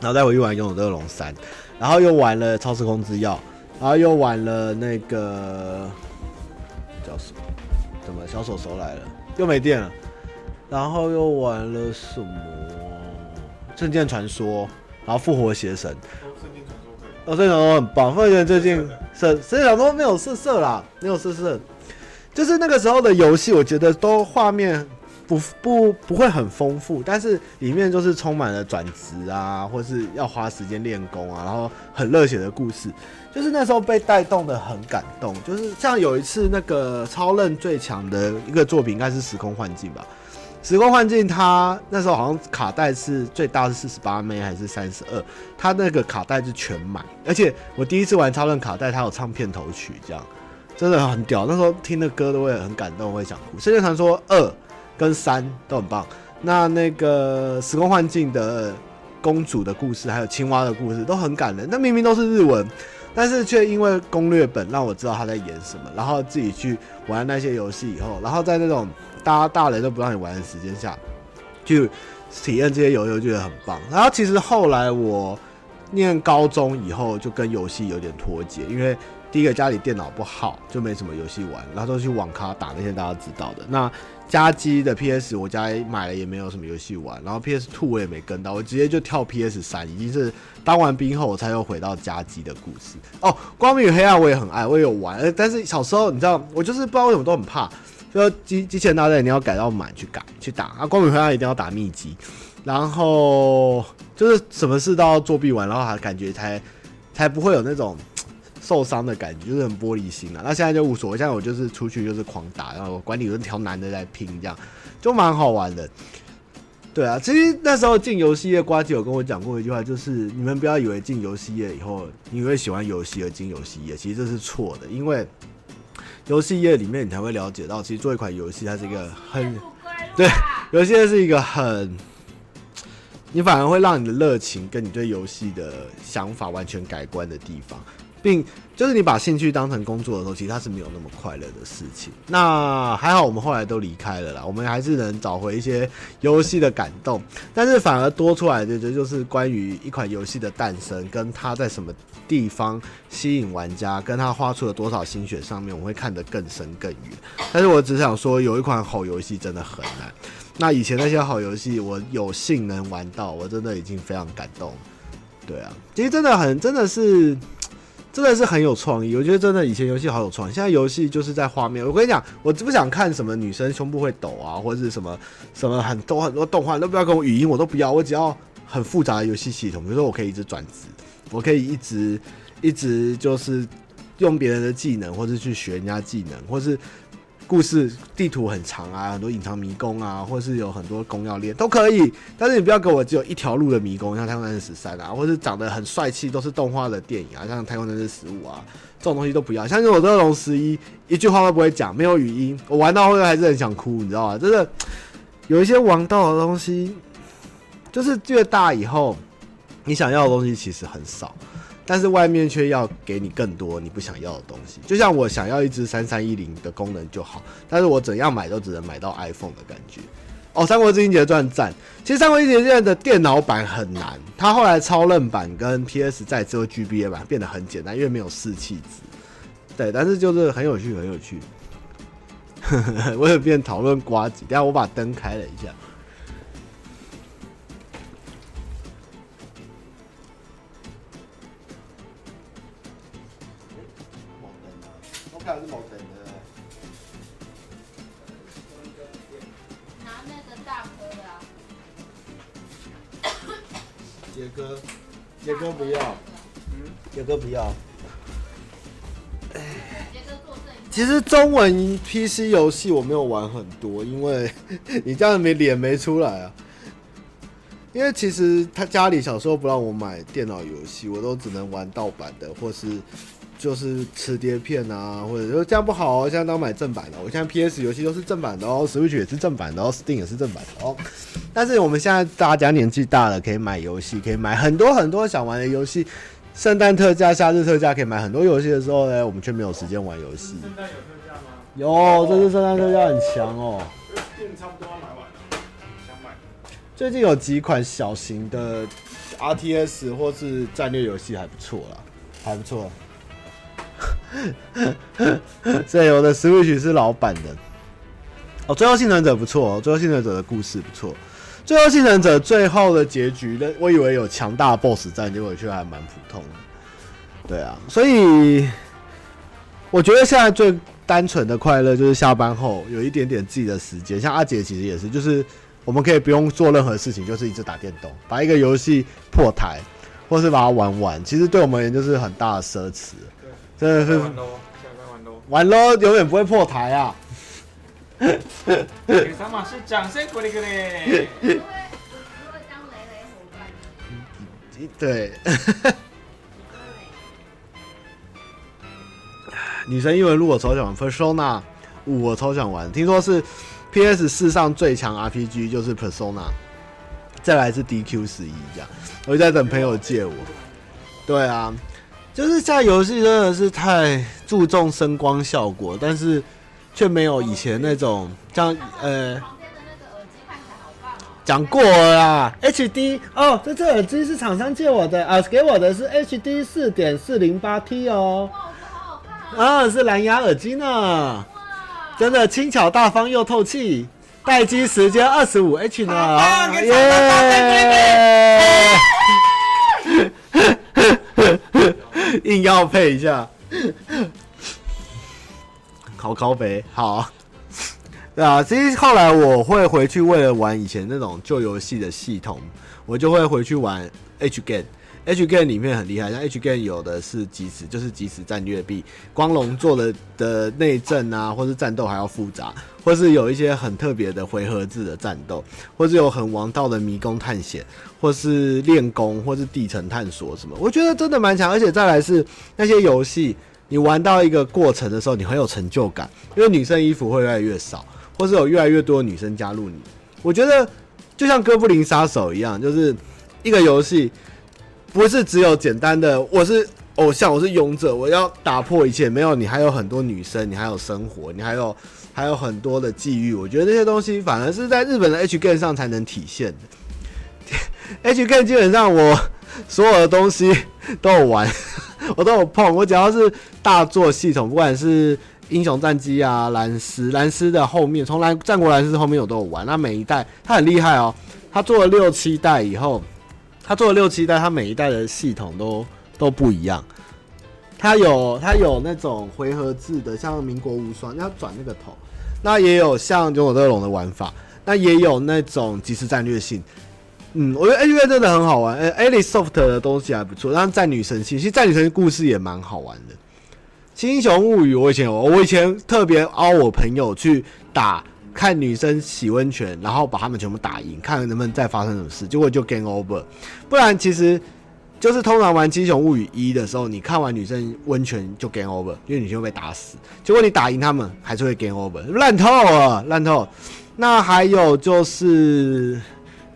然后再回去玩《勇者斗恶龙三》，然后又玩了《超时空之钥》，然后又玩了那个叫什么？怎么小手手来了？又没电了。然后又玩了什么？《圣剑传说》，然后《复活邪神》。哦，《圣剑传说》哦，《圣剑传说》很棒，《复活邪神》最近圣，《圣剑传说》没有色色啦，没有色色。就是那个时候的游戏，我觉得都画面。不不不会很丰富，但是里面就是充满了转职啊，或是要花时间练功啊，然后很热血的故事，就是那时候被带动的很感动。就是像有一次那个超任最强的一个作品，应该是《时空幻境》吧，《时空幻境》它那时候好像卡带是最大是四十八枚还是三十二，它那个卡带是全满，而且我第一次玩超任卡带，它有唱片头曲，这样真的很屌。那时候听的歌都会很感动，会想哭。《圣剑传说二》。跟三都很棒，那那个时空幻境的公主的故事，还有青蛙的故事都很感人。那明明都是日文，但是却因为攻略本让我知道他在演什么，然后自己去玩那些游戏以后，然后在那种大家大人都不让你玩的时间下，就体验这些游戏，觉得很棒。然后其实后来我念高中以后，就跟游戏有点脱节，因为第一个家里电脑不好，就没什么游戏玩，然后都去网咖打那些大家知道的那。家机的 PS，我家买了也没有什么游戏玩，然后 PS Two 我也没跟到，我直接就跳 PS 三，已经是当完兵后我才又回到家机的故事。哦，光明与黑暗我也很爱，我也有玩，但是小时候你知道，我就是不知道为什么都很怕，就说机机器人大战你要改到满去改去打啊，光明与黑暗一定要打秘籍，然后就是什么事都要作弊完，然后还感觉才才不会有那种。受伤的感觉就是很玻璃心了，那现在就无所谓，现在我就是出去就是狂打，然后管理员挑男的在拼，这样就蛮好玩的。对啊，其实那时候进游戏业，瓜姐有跟我讲过一句话，就是你们不要以为进游戏业以后你会喜欢游戏而进游戏业，其实这是错的，因为游戏业里面你才会了解到，其实做一款游戏它是一个很对，游戏业是一个很你反而会让你的热情跟你对游戏的想法完全改观的地方。并就是你把兴趣当成工作的时候，其实它是没有那么快乐的事情。那还好，我们后来都离开了啦，我们还是能找回一些游戏的感动。但是反而多出来的就就是关于一款游戏的诞生，跟它在什么地方吸引玩家，跟它花出了多少心血上面，我会看得更深更远。但是我只想说，有一款好游戏真的很难。那以前那些好游戏，我有幸能玩到，我真的已经非常感动。对啊，其实真的很，真的是。真的是很有创意，我觉得真的以前游戏好有创意，现在游戏就是在画面。我跟你讲，我只不想看什么女生胸部会抖啊，或者是什么什么很多很多动画，都不要跟我语音，我都不要，我只要很复杂的游戏系统。比如说，我可以一直转职，我可以一直一直就是用别人的技能，或是去学人家技能，或是。故事地图很长啊，很多隐藏迷宫啊，或是有很多宫要练都可以。但是你不要给我只有一条路的迷宫，像《太空战士十三》啊，或是长得很帅气都是动画的电影啊，像《太空战士十五》啊，这种东西都不要。像是我《这龙十一》，一句话都不会讲，没有语音，我玩到后面还是很想哭，你知道吗？真的有一些王道的东西，就是越大以后，你想要的东西其实很少。但是外面却要给你更多你不想要的东西，就像我想要一支三三一零的功能就好，但是我怎样买都只能买到 iPhone 的感觉。哦，《三国志英杰传》赞，其实《三国志英杰传》的电脑版很难，它后来超任版跟 PS 再之后 GBA 版变得很简单，因为没有四气值。对，但是就是很有趣，很有趣。我有变讨论瓜子，等下我把灯开了一下。杰哥不要，嗯，杰哥不要。其实中文 PC 游戏我没有玩很多，因为 你这样没脸没出来啊。因为其实他家里小时候不让我买电脑游戏，我都只能玩盗版的，或是。就是磁碟片啊，或者说这样不好哦，现在都买正版的。我现在 PS 游戏都是正版的哦，Switch 也是正版的哦，Steam 也是正版的哦。但是我们现在大家年纪大了，可以买游戏，可以买很多很多想玩的游戏。圣诞特价、夏日特价可以买很多游戏的时候呢，我们却没有时间玩游戏。圣诞有特价吗？有，这次圣诞特价很强哦。店差不多要买完了，想买。最近有几款小型的 RTS 或是战略游戏还不错啦，还不错。所以我的 Switch 是老版的哦。最后幸存者不错哦，最后幸存者的故事不错。最后幸存者最后的结局，我以为有强大的 BOSS 战，结果却还蛮普通的。对啊，所以我觉得现在最单纯的快乐就是下班后有一点点自己的时间。像阿杰其实也是，就是我们可以不用做任何事情，就是一直打电动，把一个游戏破台，或是把它玩完。其实对我们而言就是很大的奢侈。真的是玩喽，玩喽，永远不会破台啊！给三马是掌声鼓励鼓励。对，女神异闻录我超想玩，Persona 五我超想玩，听说是 PS 四上最强 RPG 就是 Persona，再来是 DQ 十一这样，我就在等朋友借我。对啊。就是现在游戏真的是太注重声光效果，但是却没有以前那种像呃，讲过了啦。HD 哦，这这耳机是厂商借我的啊，给我的是 HD 四点四零八 T 哦。啊，是蓝牙耳机呢，真的轻巧大方又透气，待机时间二十五 H 呢。耶！硬要配一下，考考肥好，对啊，其实后来我会回去，为了玩以前那种旧游戏的系统，我就会回去玩 H game。H game 里面很厉害，像 H game 有的是即时，就是即时战略，比光荣做的的内政啊，或是战斗还要复杂，或是有一些很特别的回合制的战斗，或是有很王道的迷宫探险，或是练功，或是地层探索什么，我觉得真的蛮强。而且再来是那些游戏，你玩到一个过程的时候，你很有成就感，因为女生衣服会越来越少，或是有越来越多女生加入你，我觉得。就像哥布林杀手一样，就是一个游戏，不是只有简单的我是偶像，我是勇者，我要打破一切。没有，你还有很多女生，你还有生活，你还有还有很多的际遇。我觉得这些东西反而是在日本的 H game 上才能体现的。H game 基本上我所有的东西都有玩，我都有碰。我只要是大作系统，不管是英雄战机啊，蓝丝蓝丝的后面，从蓝战国蓝丝后面我都有玩。那每一代它很厉害哦，它做了六七代以后，他做了六七代，他每一代的系统都都不一样。它有它有那种回合制的，像民国无双，要转那个头。那也有像勇者斗龙的玩法，那也有那种即时战略性。嗯，我觉得 H 五真的很好玩。呃，Alisoft 的东西还不错，但战女神系，其实战女神故事也蛮好玩的。英雄物语，我以前有，我以前特别凹我朋友去打，看女生洗温泉，然后把他们全部打赢，看能不能再发生什么事。结果就 game over。不然其实就是通常玩七雄物语一的时候，你看完女生温泉就 game over，因为女生会被打死。结果你打赢他们，还是会 game over，烂透了，烂透。那还有就是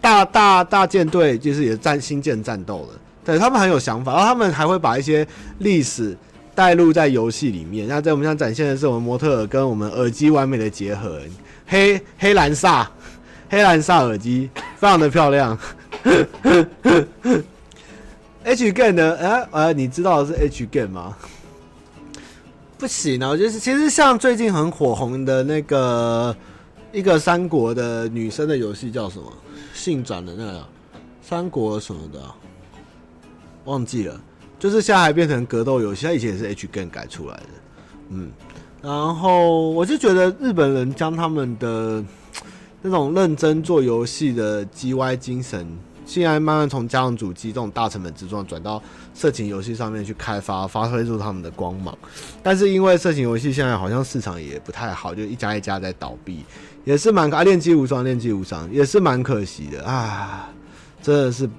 大大大舰队，就是也战星舰战斗了，对他们很有想法，然后他们还会把一些历史。带入在游戏里面，那在我们想展现的是我们模特跟我们耳机完美的结合，黑黑蓝萨，黑蓝萨耳机非常的漂亮。H game 呢？哎、啊，呃，你知道的是 H game 吗？不行啊，我觉得其实像最近很火红的那个一个三国的女生的游戏叫什么？性转的那个三国什么的，忘记了。就是现在还变成格斗游戏，它以前也是 H game 改出来的，嗯，然后我就觉得日本人将他们的那种认真做游戏的 GY 精神，现在慢慢从家用主机这种大成本制作转到色情游戏上面去开发，发挥出他们的光芒。但是因为色情游戏现在好像市场也不太好，就一家一家在倒闭，也是蛮啊，练机无双，练机无双也是蛮可惜的啊，真的是。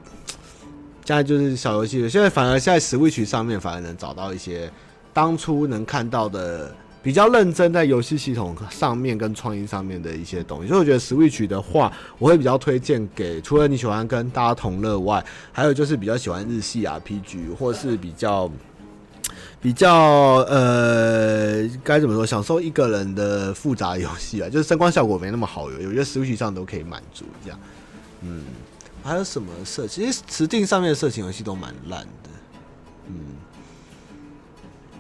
现在就是小游戏，现在反而现在 Switch 上面反而能找到一些当初能看到的比较认真在游戏系统上面跟创意上面的一些东西，所以我觉得 Switch 的话，我会比较推荐给除了你喜欢跟大家同乐外，还有就是比较喜欢日系 RPG 或是比较比较呃该怎么说，享受一个人的复杂游戏啊，就是声光效果没那么好，有有些 Switch 上都可以满足这样，嗯。还有什么色？其实实定上面的色情游戏都蛮烂的，嗯，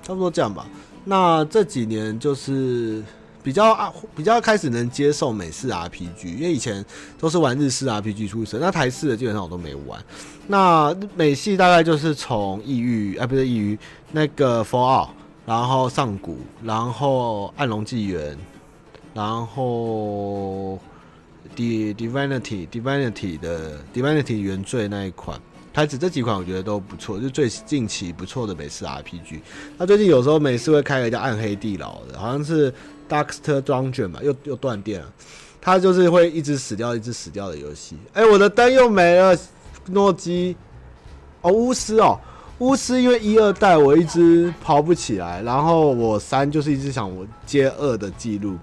差不多这样吧。那这几年就是比较啊，比较开始能接受美式 RPG，因为以前都是玩日式 RPG 出身，那台式的基本上我都没玩。那美系大概就是从异域，啊不是异域，那个 For All 然后上古，然后暗龙纪元，然后 D。Divinity Divinity 的 Divinity 原罪那一款，台子这几款我觉得都不错，就最近期不错的美式 RPG。那最近有时候美式会开一个叫暗黑地牢的，好像是 Darkest Dungeon 吧，又又断电了。它就是会一直死掉，一直死掉的游戏。哎，我的灯又没了，诺基。哦，巫师哦，巫师因为一二代我一直跑不起来，然后我三就是一直想我接二的记录。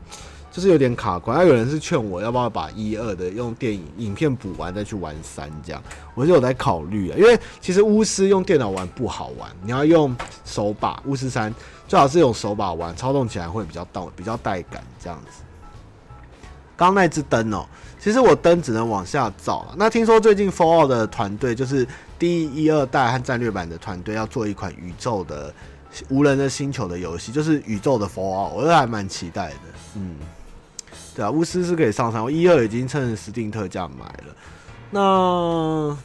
就是有点卡关，那有人是劝我要不要把一二的用电影影片补完再去玩三，这样我就有在考虑啊。因为其实巫师用电脑玩不好玩，你要用手把。巫师三最好是用手把玩，操纵起来会比较到比较带感这样子。刚那支灯哦，其实我灯只能往下照了。那听说最近 Fallout 的团队就是第一二代和战略版的团队要做一款宇宙的无人的星球的游戏，就是宇宙的 Fallout，我觉得还蛮期待的。嗯。对啊，巫师是可以上山，我一二已经趁 Steam 特价买了。那我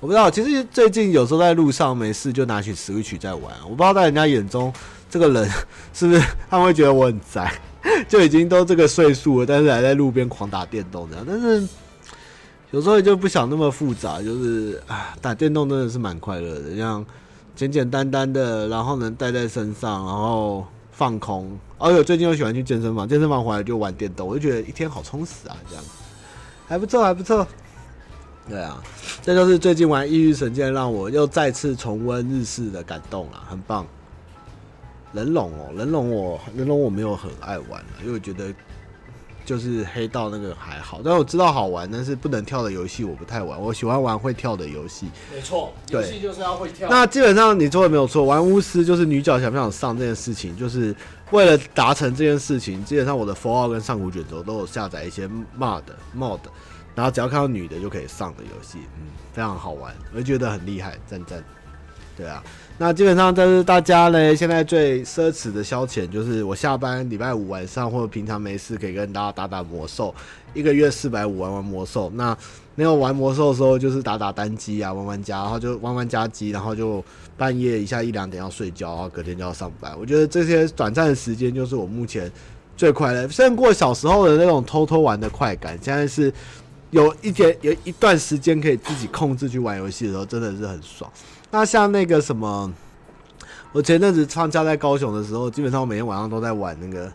不知道，其实最近有时候在路上没事就拿起 Switch 在玩。我不知道在人家眼中，这个人 是不是他们会觉得我很宅，就已经都这个岁数了，但是还在路边狂打电动这样。但是有时候就不想那么复杂，就是啊，打电动真的是蛮快乐的，这样简简单单的，然后能带在身上，然后。放空，哦哟，最近又喜欢去健身房，健身房回来就玩电动，我就觉得一天好充实啊，这样还不错，还不错。对啊，这就是最近玩《异域神剑》让我又再次重温日式的感动了，很棒。人龙哦，人龙我人龙我没有很爱玩，因为我觉得就是黑道那个还好，但我知道好玩，但是不能跳的游戏我不太玩。我喜欢玩会跳的游戏。没错，游戏就是要会跳。那基本上你说的没有错，玩巫师就是女角想不想上这件事情，就是为了达成这件事情。基本上我的 Fall 跟上古卷轴都有下载一些 mod mod，然后只要看到女的就可以上的游戏，嗯，非常好玩，我就觉得很厉害，赞赞。对啊。那基本上，这是大家呢现在最奢侈的消遣，就是我下班礼拜五晚上或者平常没事，可以跟大家打打魔兽，一个月四百五玩玩魔兽。那没有玩魔兽的时候，就是打打单机啊，玩玩家，然后就玩玩家机，然后就半夜一下一两点要睡觉，然后隔天就要上班。我觉得这些短暂的时间就是我目前最快乐，胜过小时候的那种偷偷玩的快感。现在是有一点有一段时间可以自己控制去玩游戏的时候，真的是很爽。那像那个什么，我前阵子放假在高雄的时候，基本上我每天晚上都在玩那个《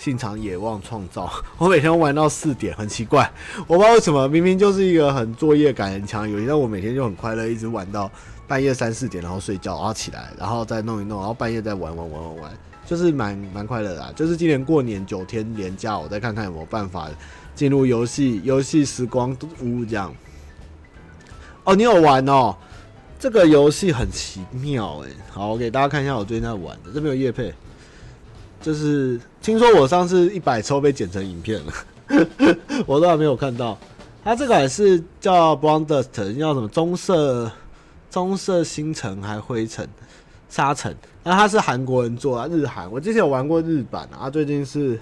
信长野望创造》，我每天玩到四点，很奇怪，我不知道为什么，明明就是一个很作业感很强的游戏，但我每天就很快乐，一直玩到半夜三四点，然后睡觉，然后起来，然后再弄一弄，然后半夜再玩玩玩玩玩，就是蛮蛮快乐的啦。就是今年过年九天连假，我再看看有没有办法进入游戏游戏时光屋这样。哦，你有玩哦？这个游戏很奇妙哎，好，我给大家看一下我最近在玩的，这边有业配，就是听说我上次一百抽被剪成影片了，我都还没有看到。它这个是叫 b r o n Dust，叫什么棕色棕色星辰还灰尘沙尘？那它是韩国人做的，日韩。我之前有玩过日版啊，最近是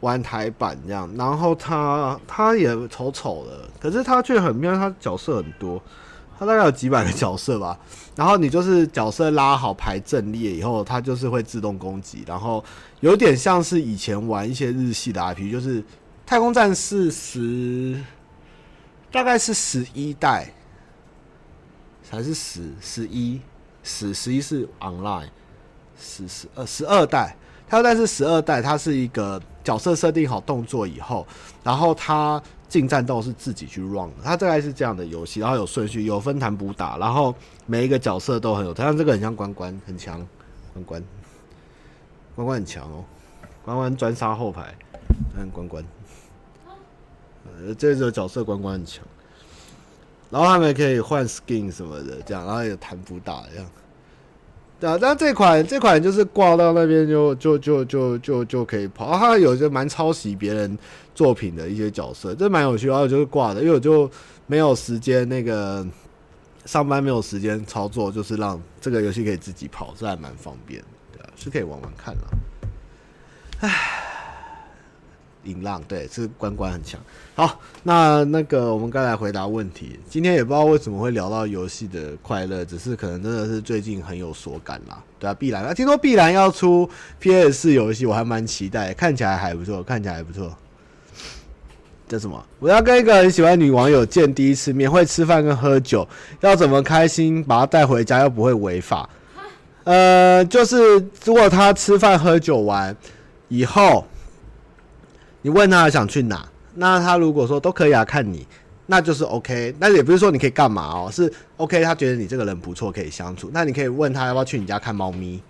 玩台版这样。然后它它也丑丑的，可是它却很妙，它角色很多。它大概有几百个角色吧，然后你就是角色拉好排阵列以后，它就是会自动攻击，然后有点像是以前玩一些日系的 IP，就是太空战士十，大概是十一代，还是十十一十十一是 online，十十二十二代，太空战士十二代，它是一个角色设定好动作以后，然后他进战斗是自己去 run 的，它大概是这样的游戏，然后有顺序，有分弹补打，然后每一个角色都很有，他像这个很像关关，很强，关关，关关很强哦，关关专杀后排，看关关，呃，这个角色关关很强，然后他们也可以换 skin 什么的，这样，然后有弹补打这样。对啊，但这款这款就是挂到那边就就就就就就可以跑，它有些蛮抄袭别人作品的一些角色，这蛮有趣。然后就是挂的，因为我就没有时间那个上班没有时间操作，就是让这个游戏可以自己跑，这还蛮方便。对啊，是可以玩玩看了。唉。音浪对，是关关很强。好，那那个我们该来回答问题。今天也不知道为什么会聊到游戏的快乐，只是可能真的是最近很有所感啦。对啊，碧蓝啊，听说碧蓝要出 PS 四游戏，我还蛮期待，看起来还不错，看起来还不错。叫什么？我要跟一个很喜欢女网友见第一次面，会吃饭跟喝酒，要怎么开心把她带回家又不会违法？呃，就是如果她吃饭喝酒完以后。你问他想去哪，那他如果说都可以啊，看你，那就是 OK。那也不是说你可以干嘛哦，是 OK。他觉得你这个人不错，可以相处。那你可以问他要不要去你家看猫咪，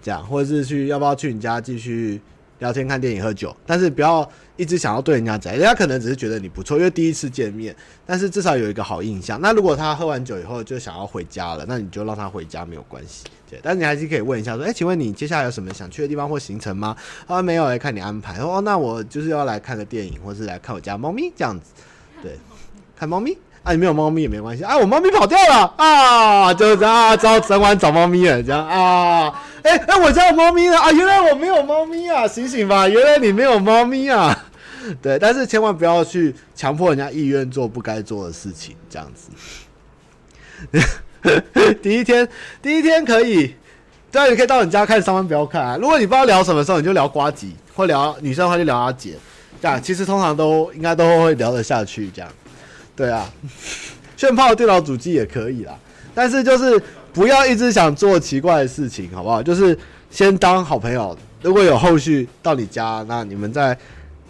这样，或者是去要不要去你家继续聊天、看电影、喝酒。但是不要一直想要对人家怎样，人家可能只是觉得你不错，因为第一次见面。但是至少有一个好印象。那如果他喝完酒以后就想要回家了，那你就让他回家没有关系。对但你还是可以问一下，说，哎、请问你接下来有什么想去的地方或行程吗？啊，没有，来看你安排。哦，那我就是要来看个电影，或是来看我家猫咪这样子。对，看猫咪啊，你没有猫咪也没关系啊，我猫咪跑掉了啊，就是这样啊，找整晚找猫咪了这样啊。哎、欸、哎、我家有猫咪了啊，原来我没有猫咪啊，醒醒吧，原来你没有猫咪啊。对，但是千万不要去强迫人家意愿做不该做的事情，这样子。第一天，第一天可以，对啊，你可以到你家看，上班不要看啊。如果你不知道聊什么时候，你就聊瓜吉，或聊女生的话就聊阿姐，这样其实通常都应该都会聊得下去，这样，对啊。炫炮电脑主机也可以啦，但是就是不要一直想做奇怪的事情，好不好？就是先当好朋友，如果有后续到你家，那你们再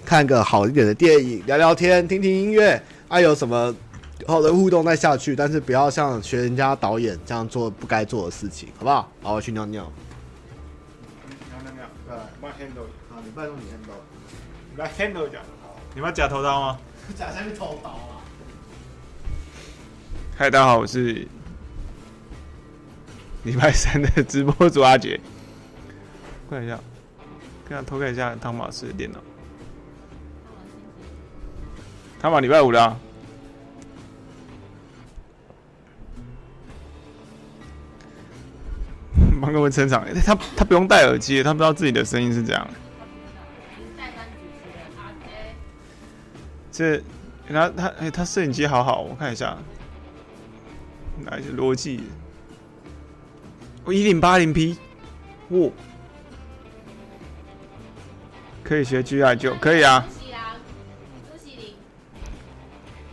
看个好一点的电影，聊聊天，听听音乐，啊，有什么？好的互动再下去，但是不要像学人家导演这样做不该做的事情，好不好？好，我去尿尿。尿尿尿，呃，帮 handle，好，你帮用你 handle。来 handle 一下，你们要假头。刀吗？假下去头。刀啊！嗨，大家好，我是礼拜三的直播主阿杰。看一下，看下偷看一下汤马斯的电脑。汤马礼拜五了、啊。帮各位撑场，他他不用戴耳机，他不知道自己的声音是这样。这，他他哎，他摄影机好好，我看一下，哪一些逻辑？我一零八零 P，哇，可以学 GI 就可以啊。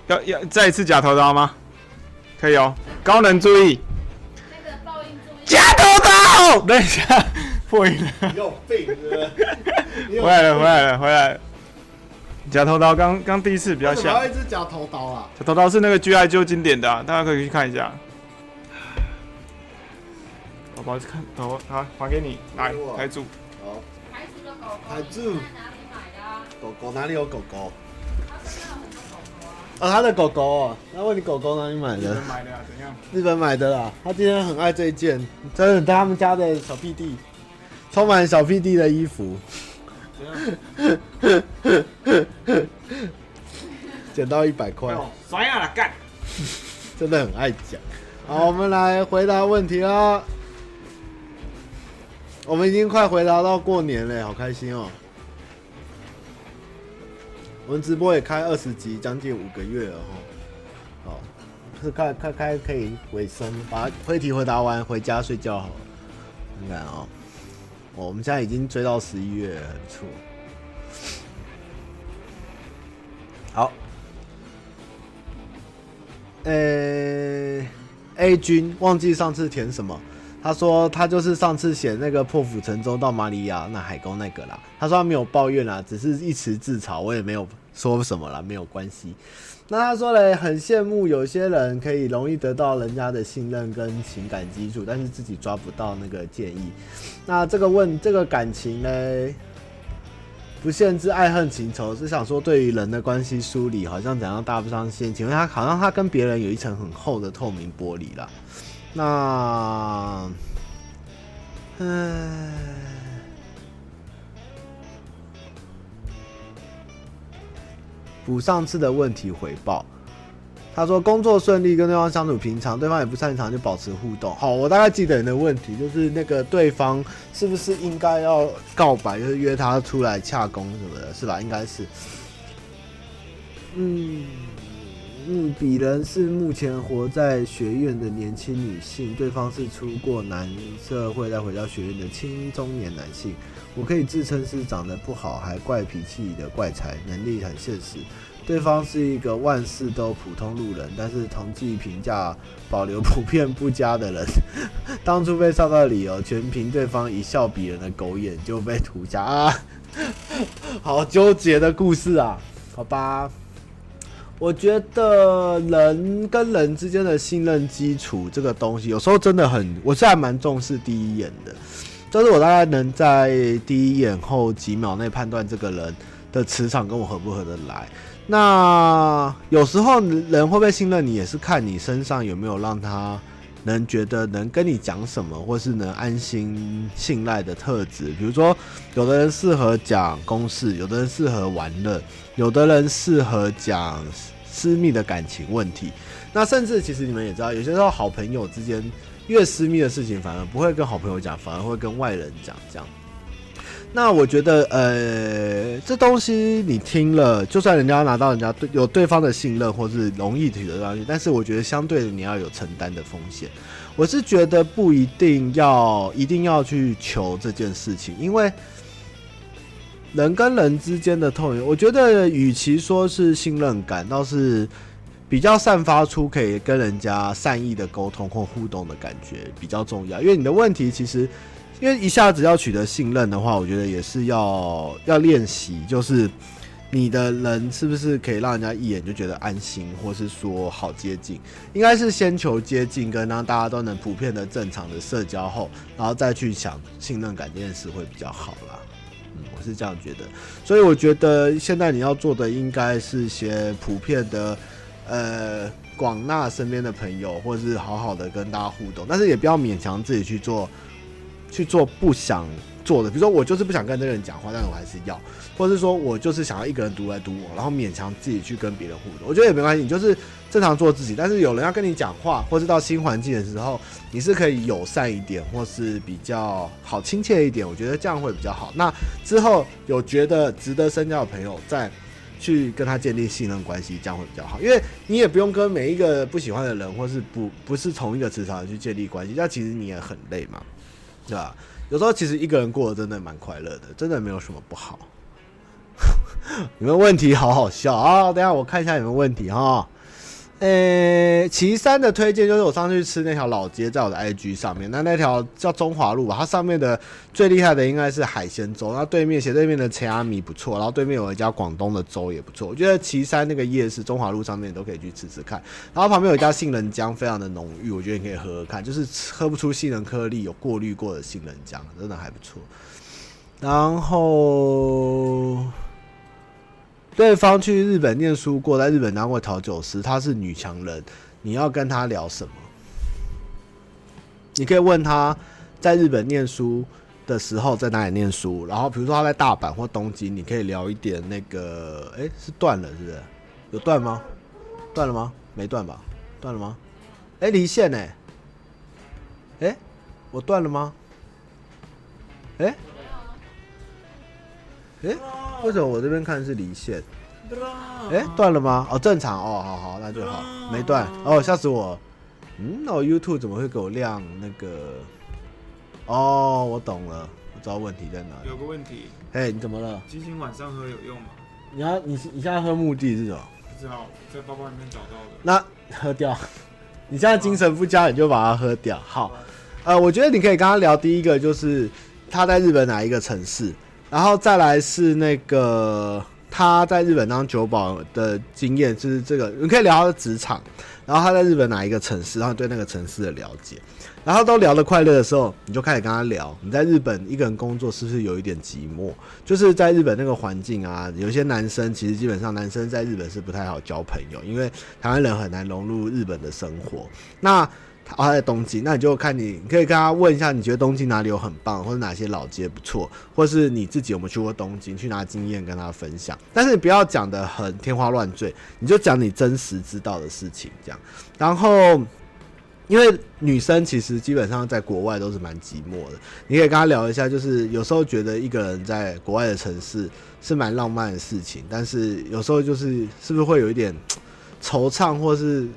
要要再一次假头刀吗？可以哦，高能注意。那个爆音注意。假头刀，等一下，破音了。你 有病是不是？回来了，回来了，回来了。假头刀刚刚第一次比较像。还有一只假头刀啊！假头刀是那个 GI 就经典的、啊，大家可以去看一下。宝宝看头，好，还给你，来台柱。好。台柱的狗狗。台柱。在哪里买的、啊？狗狗哪里有狗狗？哦，他的狗狗哦。那问你狗狗哪里买的？日本买的啊？怎样？日本买的啦。他今天很爱这一件，真的，他们家的小屁弟，充满小屁弟的衣服。捡到一百块，真的很爱讲。好，我们来回答问题啦。我们已经快回答到过年了，好开心哦！我们直播也开二十集，将近五个月了哈。好，是开开开可以尾声，把问题回答完，回家睡觉好了。看看啊。哦，我们现在已经追到十一月了，不错。好，呃、，A 君忘记上次填什么？他说他就是上次写那个破釜沉舟到马里亚纳海沟那个啦。他说他没有抱怨啦，只是一词自嘲，我也没有说什么啦，没有关系。那他说嘞，很羡慕有些人可以容易得到人家的信任跟情感基础，但是自己抓不到那个建议。那这个问这个感情呢，不限制爱恨情仇，是想说对于人的关系梳理，好像怎样搭不上线，请问他好像他跟别人有一层很厚的透明玻璃啦。那，嗯。补上次的问题回报，他说工作顺利，跟对方相处平常，对方也不擅长就保持互动。好，我大概记得你的问题，就是那个对方是不是应该要告白，就是约他出来洽公什么的，是吧？应该是。嗯嗯，鄙人是目前活在学院的年轻女性，对方是出过男社会再回到学院的青中年男性。我可以自称是长得不好还怪脾气的怪才，能力很现实。对方是一个万事都普通路人，但是同济评价保留普遍不佳的人。当初被上到的理由，全凭对方一笑比人的狗眼就被涂下啊！好纠结的故事啊，好吧。我觉得人跟人之间的信任基础这个东西，有时候真的很，我是还蛮重视第一眼的。就是我大概能在第一眼后几秒内判断这个人的磁场跟我合不合得来。那有时候人会不会信任你，也是看你身上有没有让他能觉得能跟你讲什么，或是能安心信赖的特质。比如说，有的人适合讲公事，有的人适合玩乐，有的人适合讲私密的感情问题。那甚至其实你们也知道，有些时候好朋友之间。越私密的事情，反而不会跟好朋友讲，反而会跟外人讲。这样，那我觉得，呃，这东西你听了，就算人家拿到人家对有对方的信任，或是容易取得东西，但是我觉得相对，你要有承担的风险。我是觉得不一定要一定要去求这件事情，因为人跟人之间的透明，我觉得与其说是信任感，倒是。比较散发出可以跟人家善意的沟通或互动的感觉比较重要，因为你的问题其实，因为一下子要取得信任的话，我觉得也是要要练习，就是你的人是不是可以让人家一眼就觉得安心，或是说好接近，应该是先求接近，跟让大家都能普遍的正常的社交后，然后再去想信任感这件事会比较好啦。我是这样觉得。所以我觉得现在你要做的应该是些普遍的，呃，广纳身边的朋友，或者是好好的跟大家互动，但是也不要勉强自己去做，去做不想做的。比如说我就是不想跟这个人讲话，但是我还是要。或者是说我就是想要一个人独来独往，然后勉强自己去跟别人互动，我觉得也没关系，你就是正常做自己。但是有人要跟你讲话，或是到新环境的时候，你是可以友善一点，或是比较好亲切一点，我觉得这样会比较好。那之后有觉得值得深交的朋友，在去跟他建立信任关系，这样会比较好。因为你也不用跟每一个不喜欢的人，或是不不是同一个磁场去建立关系，那其实你也很累嘛，对吧？有时候其实一个人过得真的蛮快乐的，真的没有什么不好。你们问题好好笑啊！等下我看一下有没有问题哈。呃、欸，旗山的推荐就是我上次去吃那条老街，在我的 IG 上面。那那条叫中华路吧，它上面的最厉害的应该是海鲜粥。那对面斜对面的陈阿米不错，然后对面有一家广东的粥也不错。我觉得旗山那个夜市中华路上面都可以去吃吃看。然后旁边有一家杏仁浆，非常的浓郁，我觉得你可以喝喝看，就是喝不出杏仁颗粒，有过滤过的杏仁浆，真的还不错。然后。对方去日本念书过，在日本当过调酒师，她是女强人。你要跟她聊什么？你可以问她在日本念书的时候在哪里念书，然后比如说她在大阪或东京，你可以聊一点那个，哎，是断了是不是？有断吗？断了吗？没断吧？断了吗？哎，离线呢？哎，我断了吗？哎？哎？为什么我这边看是离线？哎，断了吗？哦，正常哦，好好，那就好，没断。哦，吓死我！嗯，那我 YouTube 怎么会给我亮那个？哦，我懂了，我知道问题在哪里。有个问题。哎，你怎么了？今天晚上喝有用吗？你要你你现在喝目的是什么？不知道，在包包里面找到的。那喝掉。你现在精神不佳，你就把它喝掉。好，呃，我觉得你可以跟他聊第一个，就是他在日本哪一个城市。然后再来是那个他在日本当酒保的经验，就是这个你可以聊他的职场，然后他在日本哪一个城市，然后对那个城市的了解，然后都聊得快乐的时候，你就开始跟他聊。你在日本一个人工作是不是有一点寂寞？就是在日本那个环境啊，有些男生其实基本上男生在日本是不太好交朋友，因为台湾人很难融入日本的生活。那他在东京，那你就看你，你可以跟他问一下，你觉得东京哪里有很棒，或者哪些老街不错，或是你自己有没有去过东京，去拿经验跟他分享。但是你不要讲得很天花乱坠，你就讲你真实知道的事情，这样。然后，因为女生其实基本上在国外都是蛮寂寞的，你可以跟他聊一下，就是有时候觉得一个人在国外的城市是蛮浪漫的事情，但是有时候就是是不是会有一点 惆怅或是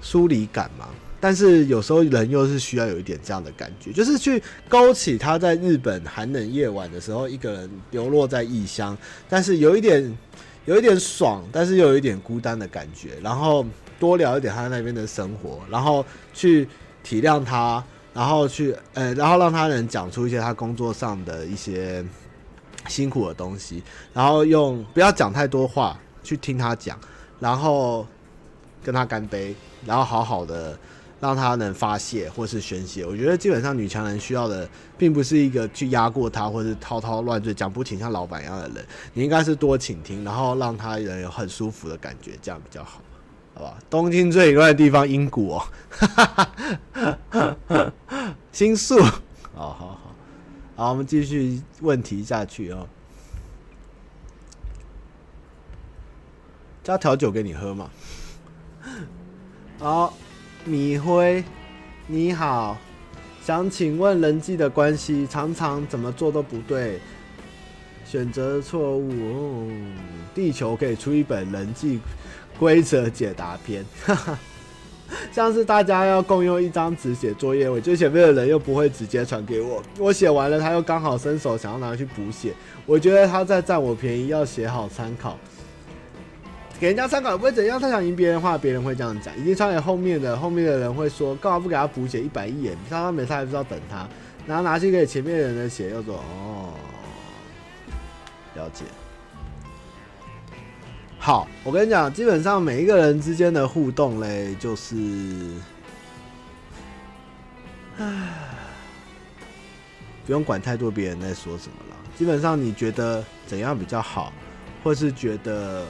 疏离感嘛？但是有时候人又是需要有一点这样的感觉，就是去勾起他在日本寒冷夜晚的时候，一个人流落在异乡，但是有一点有一点爽，但是又有一点孤单的感觉。然后多聊一点他那边的生活，然后去体谅他，然后去呃，然后让他能讲出一些他工作上的一些辛苦的东西，然后用不要讲太多话去听他讲，然后跟他干杯，然后好好的。让他能发泄或是宣泄，我觉得基本上女强人需要的，并不是一个去压过他或是滔滔乱坠讲不停像老板一样的人，你应该是多倾听，然后让他人有很舒服的感觉，这样比较好，好吧？东京最乱的地方，英国，新宿，好好好，好，我们继续问题下去哦，加调酒给你喝嘛，好。米辉，你好，想请问人际的关系常常怎么做都不对，选择错误。地球可以出一本人际规则解答篇，哈哈，像是大家要共用一张纸写作业，我最前面的人又不会直接传给我，我写完了他又刚好伸手想要拿去补写，我觉得他在占我便宜，要写好参考。给人家参考不会怎样，他想赢别人的话，别人会这样讲。已经传给后面的，后面的人会说，干嘛不给他补写一百亿？他他没他还不知道等他，然后拿去给前面的人的写，又说哦，了解。好，我跟你讲，基本上每一个人之间的互动嘞，就是，唉，不用管太多别人在说什么了。基本上你觉得怎样比较好，或是觉得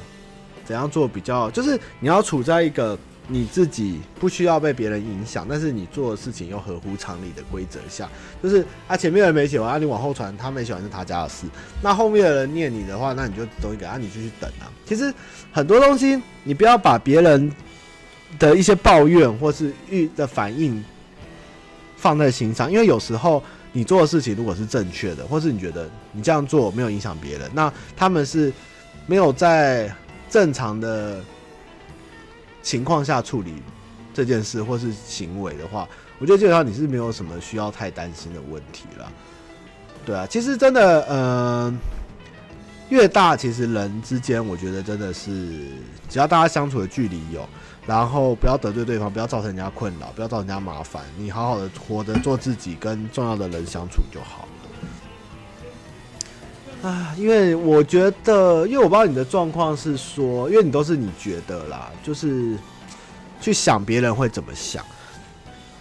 怎样做比较，就是你要处在一个你自己不需要被别人影响，但是你做的事情又合乎常理的规则下。就是啊，前面的人没写完，啊，你往后传，他没写完是他家的事。那后面的人念你的话，那你就等一个啊，你就去等啊。其实很多东西，你不要把别人的一些抱怨或是遇的反应放在心上，因为有时候。你做的事情如果是正确的，或是你觉得你这样做没有影响别人，那他们是没有在正常的情况下处理这件事或是行为的话，我觉得基本上你是没有什么需要太担心的问题了。对啊，其实真的，嗯、越大其实人之间，我觉得真的是只要大家相处的距离有。然后不要得罪对方，不要造成人家困扰，不要造成人家麻烦。你好好的活着，做自己，跟重要的人相处就好。啊，因为我觉得，因为我不知道你的状况是说，因为你都是你觉得啦，就是去想别人会怎么想。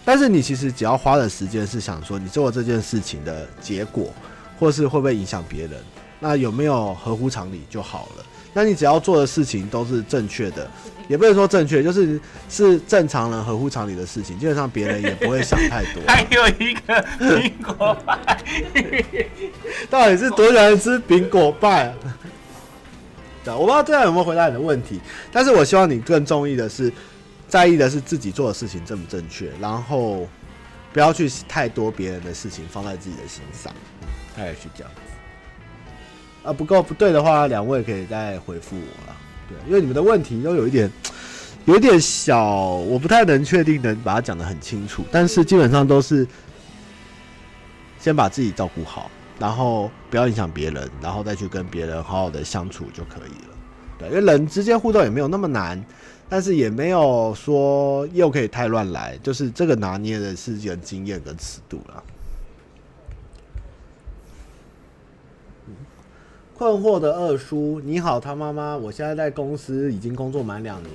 但是你其实只要花的时间是想说，你做这件事情的结果，或是会不会影响别人，那有没有合乎常理就好了。那你只要做的事情都是正确的。也不能说正确，就是是正常人合乎常理的事情，基本上别人也不会想太多。还有一个苹果派，到底是多喜欢吃苹果派啊？对，我不知道这样有没有回答你的问题，但是我希望你更中意的是，在意的是自己做的事情正不正确，然后不要去太多别人的事情放在自己的心上，大概是这样子。啊，不够不对的话，两位可以再回复我了。对，因为你们的问题都有一点，有一点小，我不太能确定能把它讲得很清楚。但是基本上都是先把自己照顾好，然后不要影响别人，然后再去跟别人好好的相处就可以了。对，因为人之间互动也没有那么难，但是也没有说又可以太乱来，就是这个拿捏的是有经验跟尺度了。困惑的二叔，你好，他妈妈，我现在在公司已经工作满两年，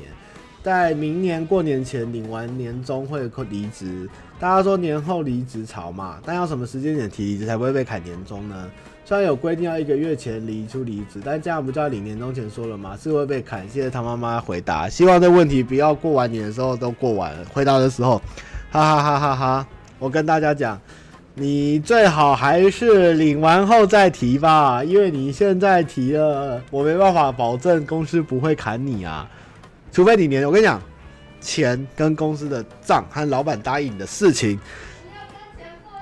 在明年过年前领完年终会离职。大家说年后离职潮嘛，但要什么时间点提离职才不会被砍年终呢？虽然有规定要一个月前离出离职，但这样不就要领年终前说了吗？是会被砍。谢谢他妈妈回答，希望这问题不要过完年的时候都过完了，回答的时候，哈哈哈哈哈。我跟大家讲。你最好还是领完后再提吧，因为你现在提了，我没办法保证公司不会砍你啊。除非你连我跟你讲，钱跟公司的账和老板答应你的事情，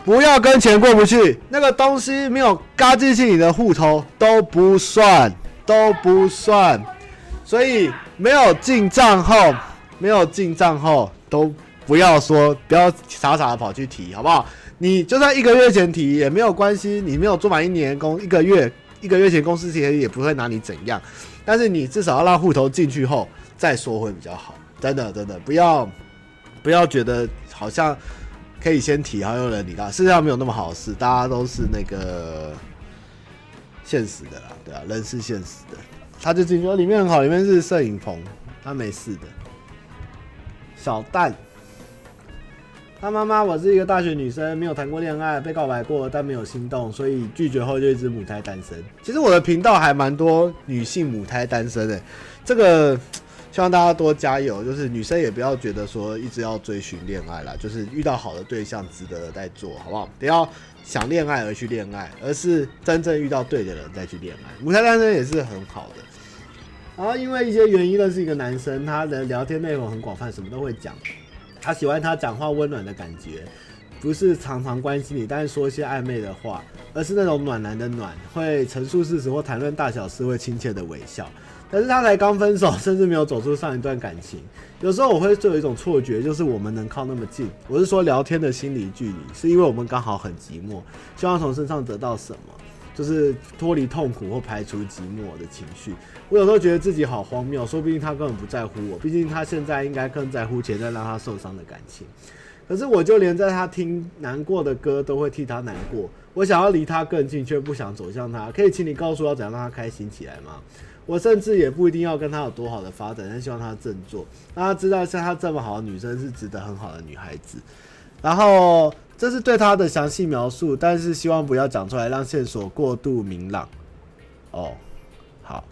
不要跟钱过不去，那个东西没有嘎进去你的户头都不算，都不算。所以没有进账后，没有进账后都不要说，不要傻傻的跑去提，好不好？你就算一个月前提也没有关系，你没有做满一年工，一个月一个月前公司其实也不会拿你怎样，但是你至少要让户头进去后再说会比较好，真的真的不要不要觉得好像可以先提，然后有人理他，世界上没有那么好事，大家都是那个现实的啦，对啊，人是现实的，他就进去里面很好，里面是摄影棚，他没事的，小蛋。他妈妈，我是一个大学女生，没有谈过恋爱，被告白过，但没有心动，所以拒绝后就一直母胎单身。其实我的频道还蛮多女性母胎单身的，这个 希望大家多加油。就是女生也不要觉得说一直要追寻恋爱啦，就是遇到好的对象值得再做好不好？不要想恋爱而去恋爱，而是真正遇到对的人再去恋爱。母胎单身也是很好的。然后因为一些原因认识一个男生，他的聊天内容很广泛，什么都会讲。他喜欢他讲话温暖的感觉，不是常常关心你，但是说一些暧昧的话，而是那种暖男的暖，会陈述事实或谈论大小事，会亲切的微笑。但是他才刚分手，甚至没有走出上一段感情。有时候我会就有一种错觉，就是我们能靠那么近，我是说聊天的心理距离，是因为我们刚好很寂寞，希望从身上得到什么。就是脱离痛苦或排除寂寞的情绪。我有时候觉得自己好荒谬，说不定他根本不在乎我，毕竟他现在应该更在乎前在让他受伤的感情。可是我就连在他听难过的歌都会替他难过。我想要离他更近，却不想走向他。可以请你告诉我怎样让他开心起来吗？我甚至也不一定要跟他有多好的发展，但希望他振作，让他知道像他这么好的女生是值得很好的女孩子。然后这是对他的详细描述，但是希望不要讲出来，让线索过度明朗。哦，好，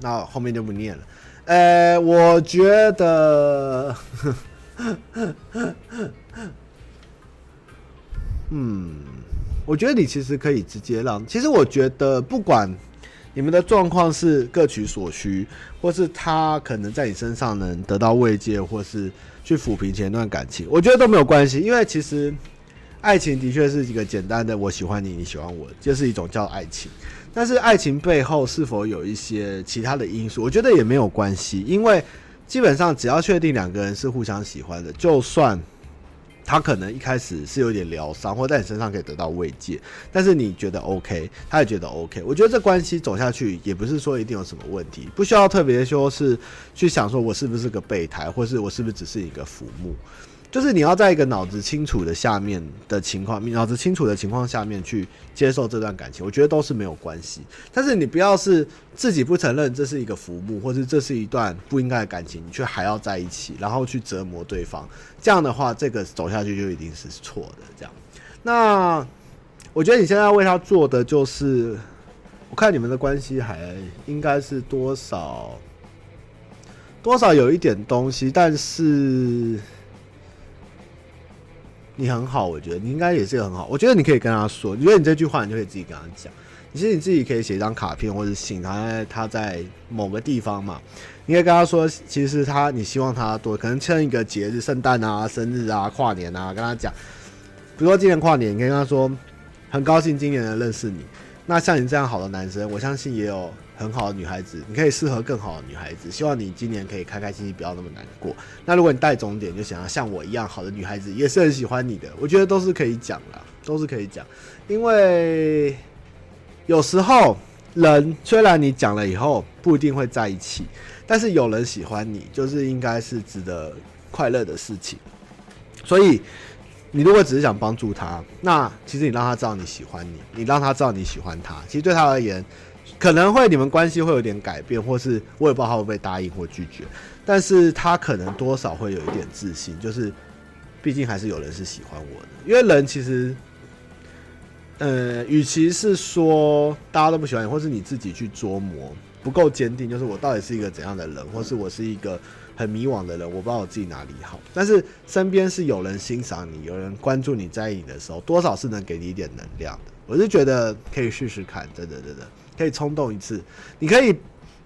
那后面就不念了。呃，我觉得，嗯，我觉得你其实可以直接让。其实我觉得，不管你们的状况是各取所需，或是他可能在你身上能得到慰藉，或是去抚平前段感情，我觉得都没有关系。因为其实爱情的确是一个简单的“我喜欢你，你喜欢我”，就是一种叫爱情。但是爱情背后是否有一些其他的因素？我觉得也没有关系，因为基本上只要确定两个人是互相喜欢的，就算他可能一开始是有点疗伤，或在你身上可以得到慰藉，但是你觉得 OK，他也觉得 OK，我觉得这关系走下去也不是说一定有什么问题，不需要特别说是去想说我是不是个备胎，或是我是不是只是一个浮木。就是你要在一个脑子清楚的下面的情况，脑子清楚的情况下面去接受这段感情，我觉得都是没有关系。但是你不要是自己不承认这是一个浮木，或是这是一段不应该的感情，你却还要在一起，然后去折磨对方。这样的话，这个走下去就一定是错的。这样，那我觉得你现在要为他做的就是，我看你们的关系还应该是多少多少有一点东西，但是。你很好，我觉得你应该也是很好。我觉得你可以跟他说，你觉得你这句话，你就可以自己跟他讲。其实你自己可以写一张卡片或者信，他在他在某个地方嘛，你可以跟他说，其实他你希望他多，可能趁一个节日，圣诞啊、生日啊、跨年啊，跟他讲。比如说今年跨年，你可以跟他说，很高兴今年能认识你。那像你这样好的男生，我相信也有。很好的女孩子，你可以适合更好的女孩子。希望你今年可以开开心心，不要那么难过。那如果你带重点，就想要像我一样好的女孩子，也是很喜欢你的。我觉得都是可以讲啦，都是可以讲。因为有时候人虽然你讲了以后不一定会在一起，但是有人喜欢你，就是应该是值得快乐的事情。所以你如果只是想帮助他，那其实你让他知道你喜欢你，你让他知道你喜欢他，其实对他而言。可能会你们关系会有点改变，或是我也不知道他会不会答应或拒绝，但是他可能多少会有一点自信，就是毕竟还是有人是喜欢我的，因为人其实，呃，与其是说大家都不喜欢你，或是你自己去琢磨不够坚定，就是我到底是一个怎样的人，或是我是一个很迷惘的人，我不知道我自己哪里好，但是身边是有人欣赏你，有人关注你在意你的时候，多少是能给你一点能量的。我是觉得可以试试看，真的，真的。可以冲动一次，你可以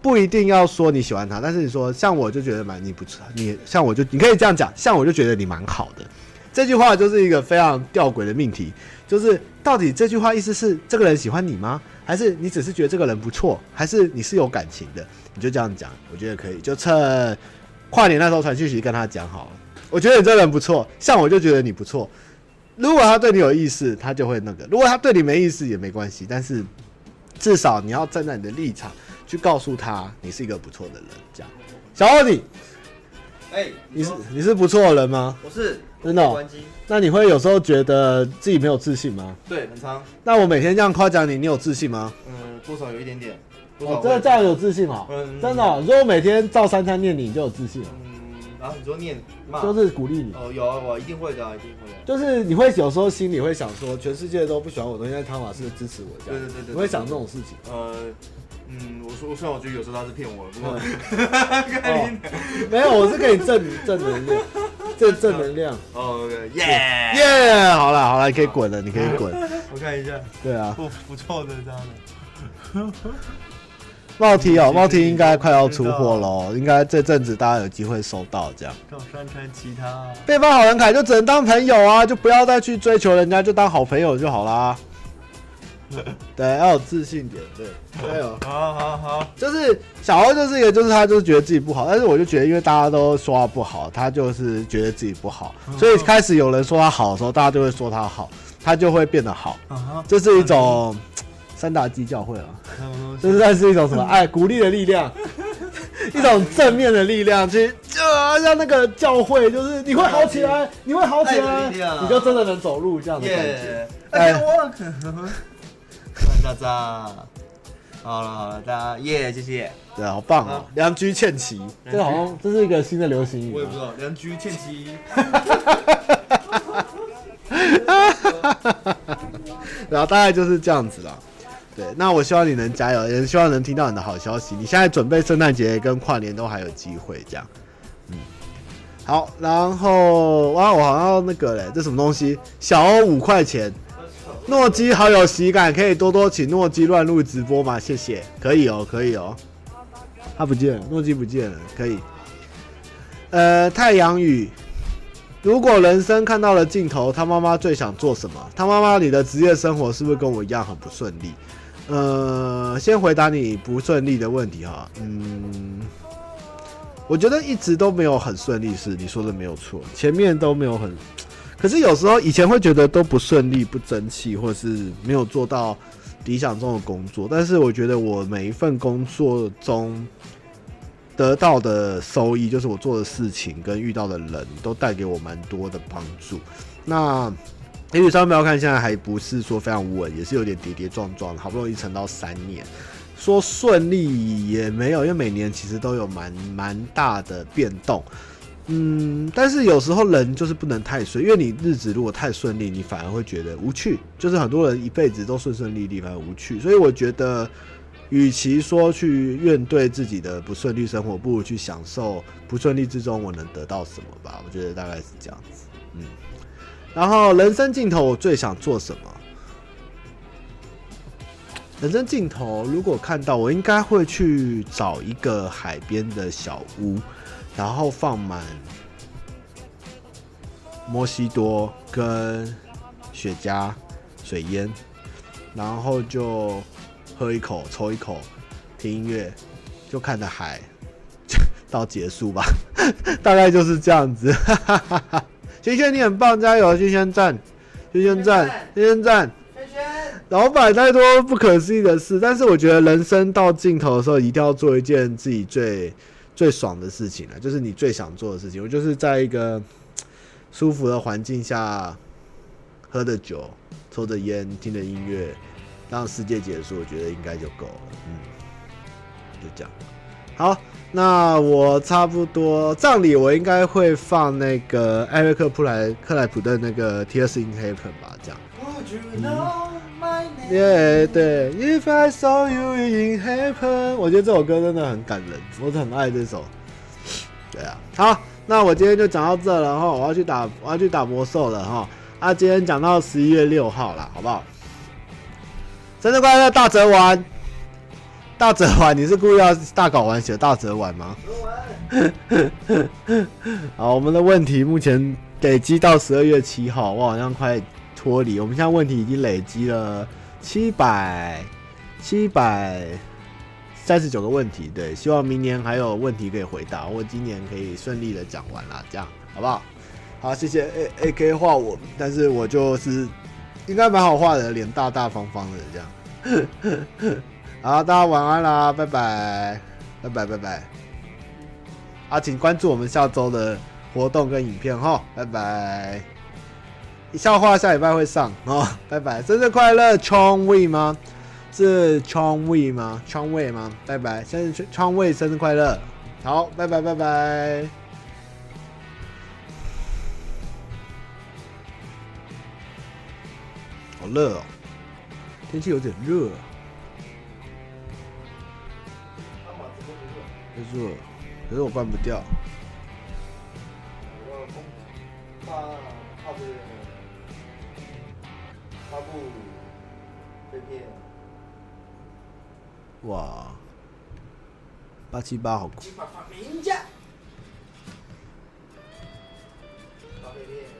不一定要说你喜欢他，但是你说像我就觉得蛮你不错，你像我就你可以这样讲，像我就觉得你蛮好的。这句话就是一个非常吊诡的命题，就是到底这句话意思是这个人喜欢你吗？还是你只是觉得这个人不错？还是你是有感情的？你就这样讲，我觉得可以，就趁跨年那时候传讯息跟他讲好了。我觉得你这个人不错，像我就觉得你不错。如果他对你有意思，他就会那个；如果他对你没意思，也没关系。但是。至少你要站在你的立场去告诉他，你是一个不错的人。这样，小奥你，哎，你是你是不错的人吗？我是，真的哦。那你会有时候觉得自己没有自信吗？对，很常。那我每天这样夸奖你，你有自信吗？嗯，多少有一点点。哦，真的这样有自信哦。嗯，真的哦。如果每天照三餐念你，你就有自信了。然后你说念骂，就是鼓励你哦，有啊，我一定会的，一定会的。就是你会有时候心里会想说，全世界都不喜欢我，东西，但汤马是支持我，这样。对对对对。你会想这种事情？呃，嗯，我说，虽然我觉得有时候他是骗我，不过，没有，我是给你正正能量，正正能量。哦，耶耶，好了好了，你可以滚了，你可以滚。我看一下。对啊。不不错的这样的。帽 T 哦，帽 T 应该快要出货喽，应该这阵子大家有机会收到这样。跟我宣传其他。背包好人凯就只能当朋友啊，就不要再去追求人家，就当好朋友就好啦。对，要有自信点，对，加油。好好好，就是小欧就是一个，就是他就是觉得自己不好，但是我就觉得，因为大家都说他不好，他就是觉得自己不好，所以开始有人说他好的时候，大家就会说他好，他就会变得好。这是一种。三大基教会啊，这算是。一种什么？爱 鼓励的力量，一种正面的力量，去就像那个教会，就是你会好起来，你会好起来，你就真的能走路这样的感觉。哎，我，渣渣，好了好了，大家耶，谢谢，对，好棒哦，良居倩琪，这个好像这是一个新的流行语，我也不知道，良居倩琪。然后大概就是这样子啦。对，那我希望你能加油，也希望能听到你的好消息。你现在准备圣诞节跟跨年都还有机会，这样。嗯，好，然后哇，我好像那个嘞，这什么东西？小欧五块钱，诺基好有喜感，可以多多请诺基乱入直播吗？谢谢，可以哦，可以哦。他不见了，诺基不见了，可以。呃，太阳雨，如果人生看到了尽头，他妈妈最想做什么？他妈妈，你的职业生活是不是跟我一样很不顺利？呃，先回答你不顺利的问题哈。嗯，我觉得一直都没有很顺利，是你说的没有错，前面都没有很。可是有时候以前会觉得都不顺利、不争气，或者是没有做到理想中的工作。但是我觉得我每一份工作中得到的收益，就是我做的事情跟遇到的人都带给我蛮多的帮助。那。也许商标看现在还不是说非常稳，也是有点跌跌撞撞，好不容易撑到三年，说顺利也没有，因为每年其实都有蛮蛮大的变动，嗯，但是有时候人就是不能太顺，因为你日子如果太顺利，你反而会觉得无趣，就是很多人一辈子都顺顺利利，反而无趣，所以我觉得，与其说去怨对自己的不顺利生活，不如去享受不顺利之中我能得到什么吧，我觉得大概是这样子，嗯。然后人生尽头，我最想做什么？人生尽头，如果看到，我应该会去找一个海边的小屋，然后放满摩西多跟雪茄、水烟，然后就喝一口、抽一口，听音乐，就看着海到结束吧，大概就是这样子。萱萱，你很棒，加油！萱萱赞，萱萱赞，萱萱赞。老板太多不可思议的事，但是我觉得人生到尽头的时候，一定要做一件自己最最爽的事情了，就是你最想做的事情。我就是在一个舒服的环境下，喝着酒，抽着烟，听着音乐，让世界结束，我觉得应该就够了。嗯，就这样。好。那我差不多葬礼，我应该会放那个艾瑞克布莱克莱普顿那个《Tears in Heaven》吧，这样。耶，对，If I saw you in heaven，我觉得这首歌真的很感人，我很爱这首。对啊，好，那我今天就讲到这了哈，我要去打，我要去打魔兽了哈。啊，今天讲到十一月六号了，好不好？生日快乐，大泽丸。大泽丸，你是故意要大搞丸写大泽丸吗？好，我们的问题目前累积到十二月七号，我好像快脱离。我们现在问题已经累积了七百七百三十九个问题，对，希望明年还有问题可以回答，我今年可以顺利的讲完了，这样好不好？好，谢谢 A A K 画我，但是我就是应该蛮好画的，脸大大方方的这样。好，大家晚安啦，拜拜，拜拜，拜拜。啊，请关注我们下周的活动跟影片哈，拜拜。笑话下礼拜会上哦，拜拜，生日快乐，Chong Wei 吗？是 Chong Wei 吗？Chong Wei 吗？拜拜，生日 Chong Wei 生日快乐，好，拜拜，拜拜。好热哦，天气有点热。可是，可是我关不掉。我攻，被骗。哇，八七八好酷！八八名，八被骗。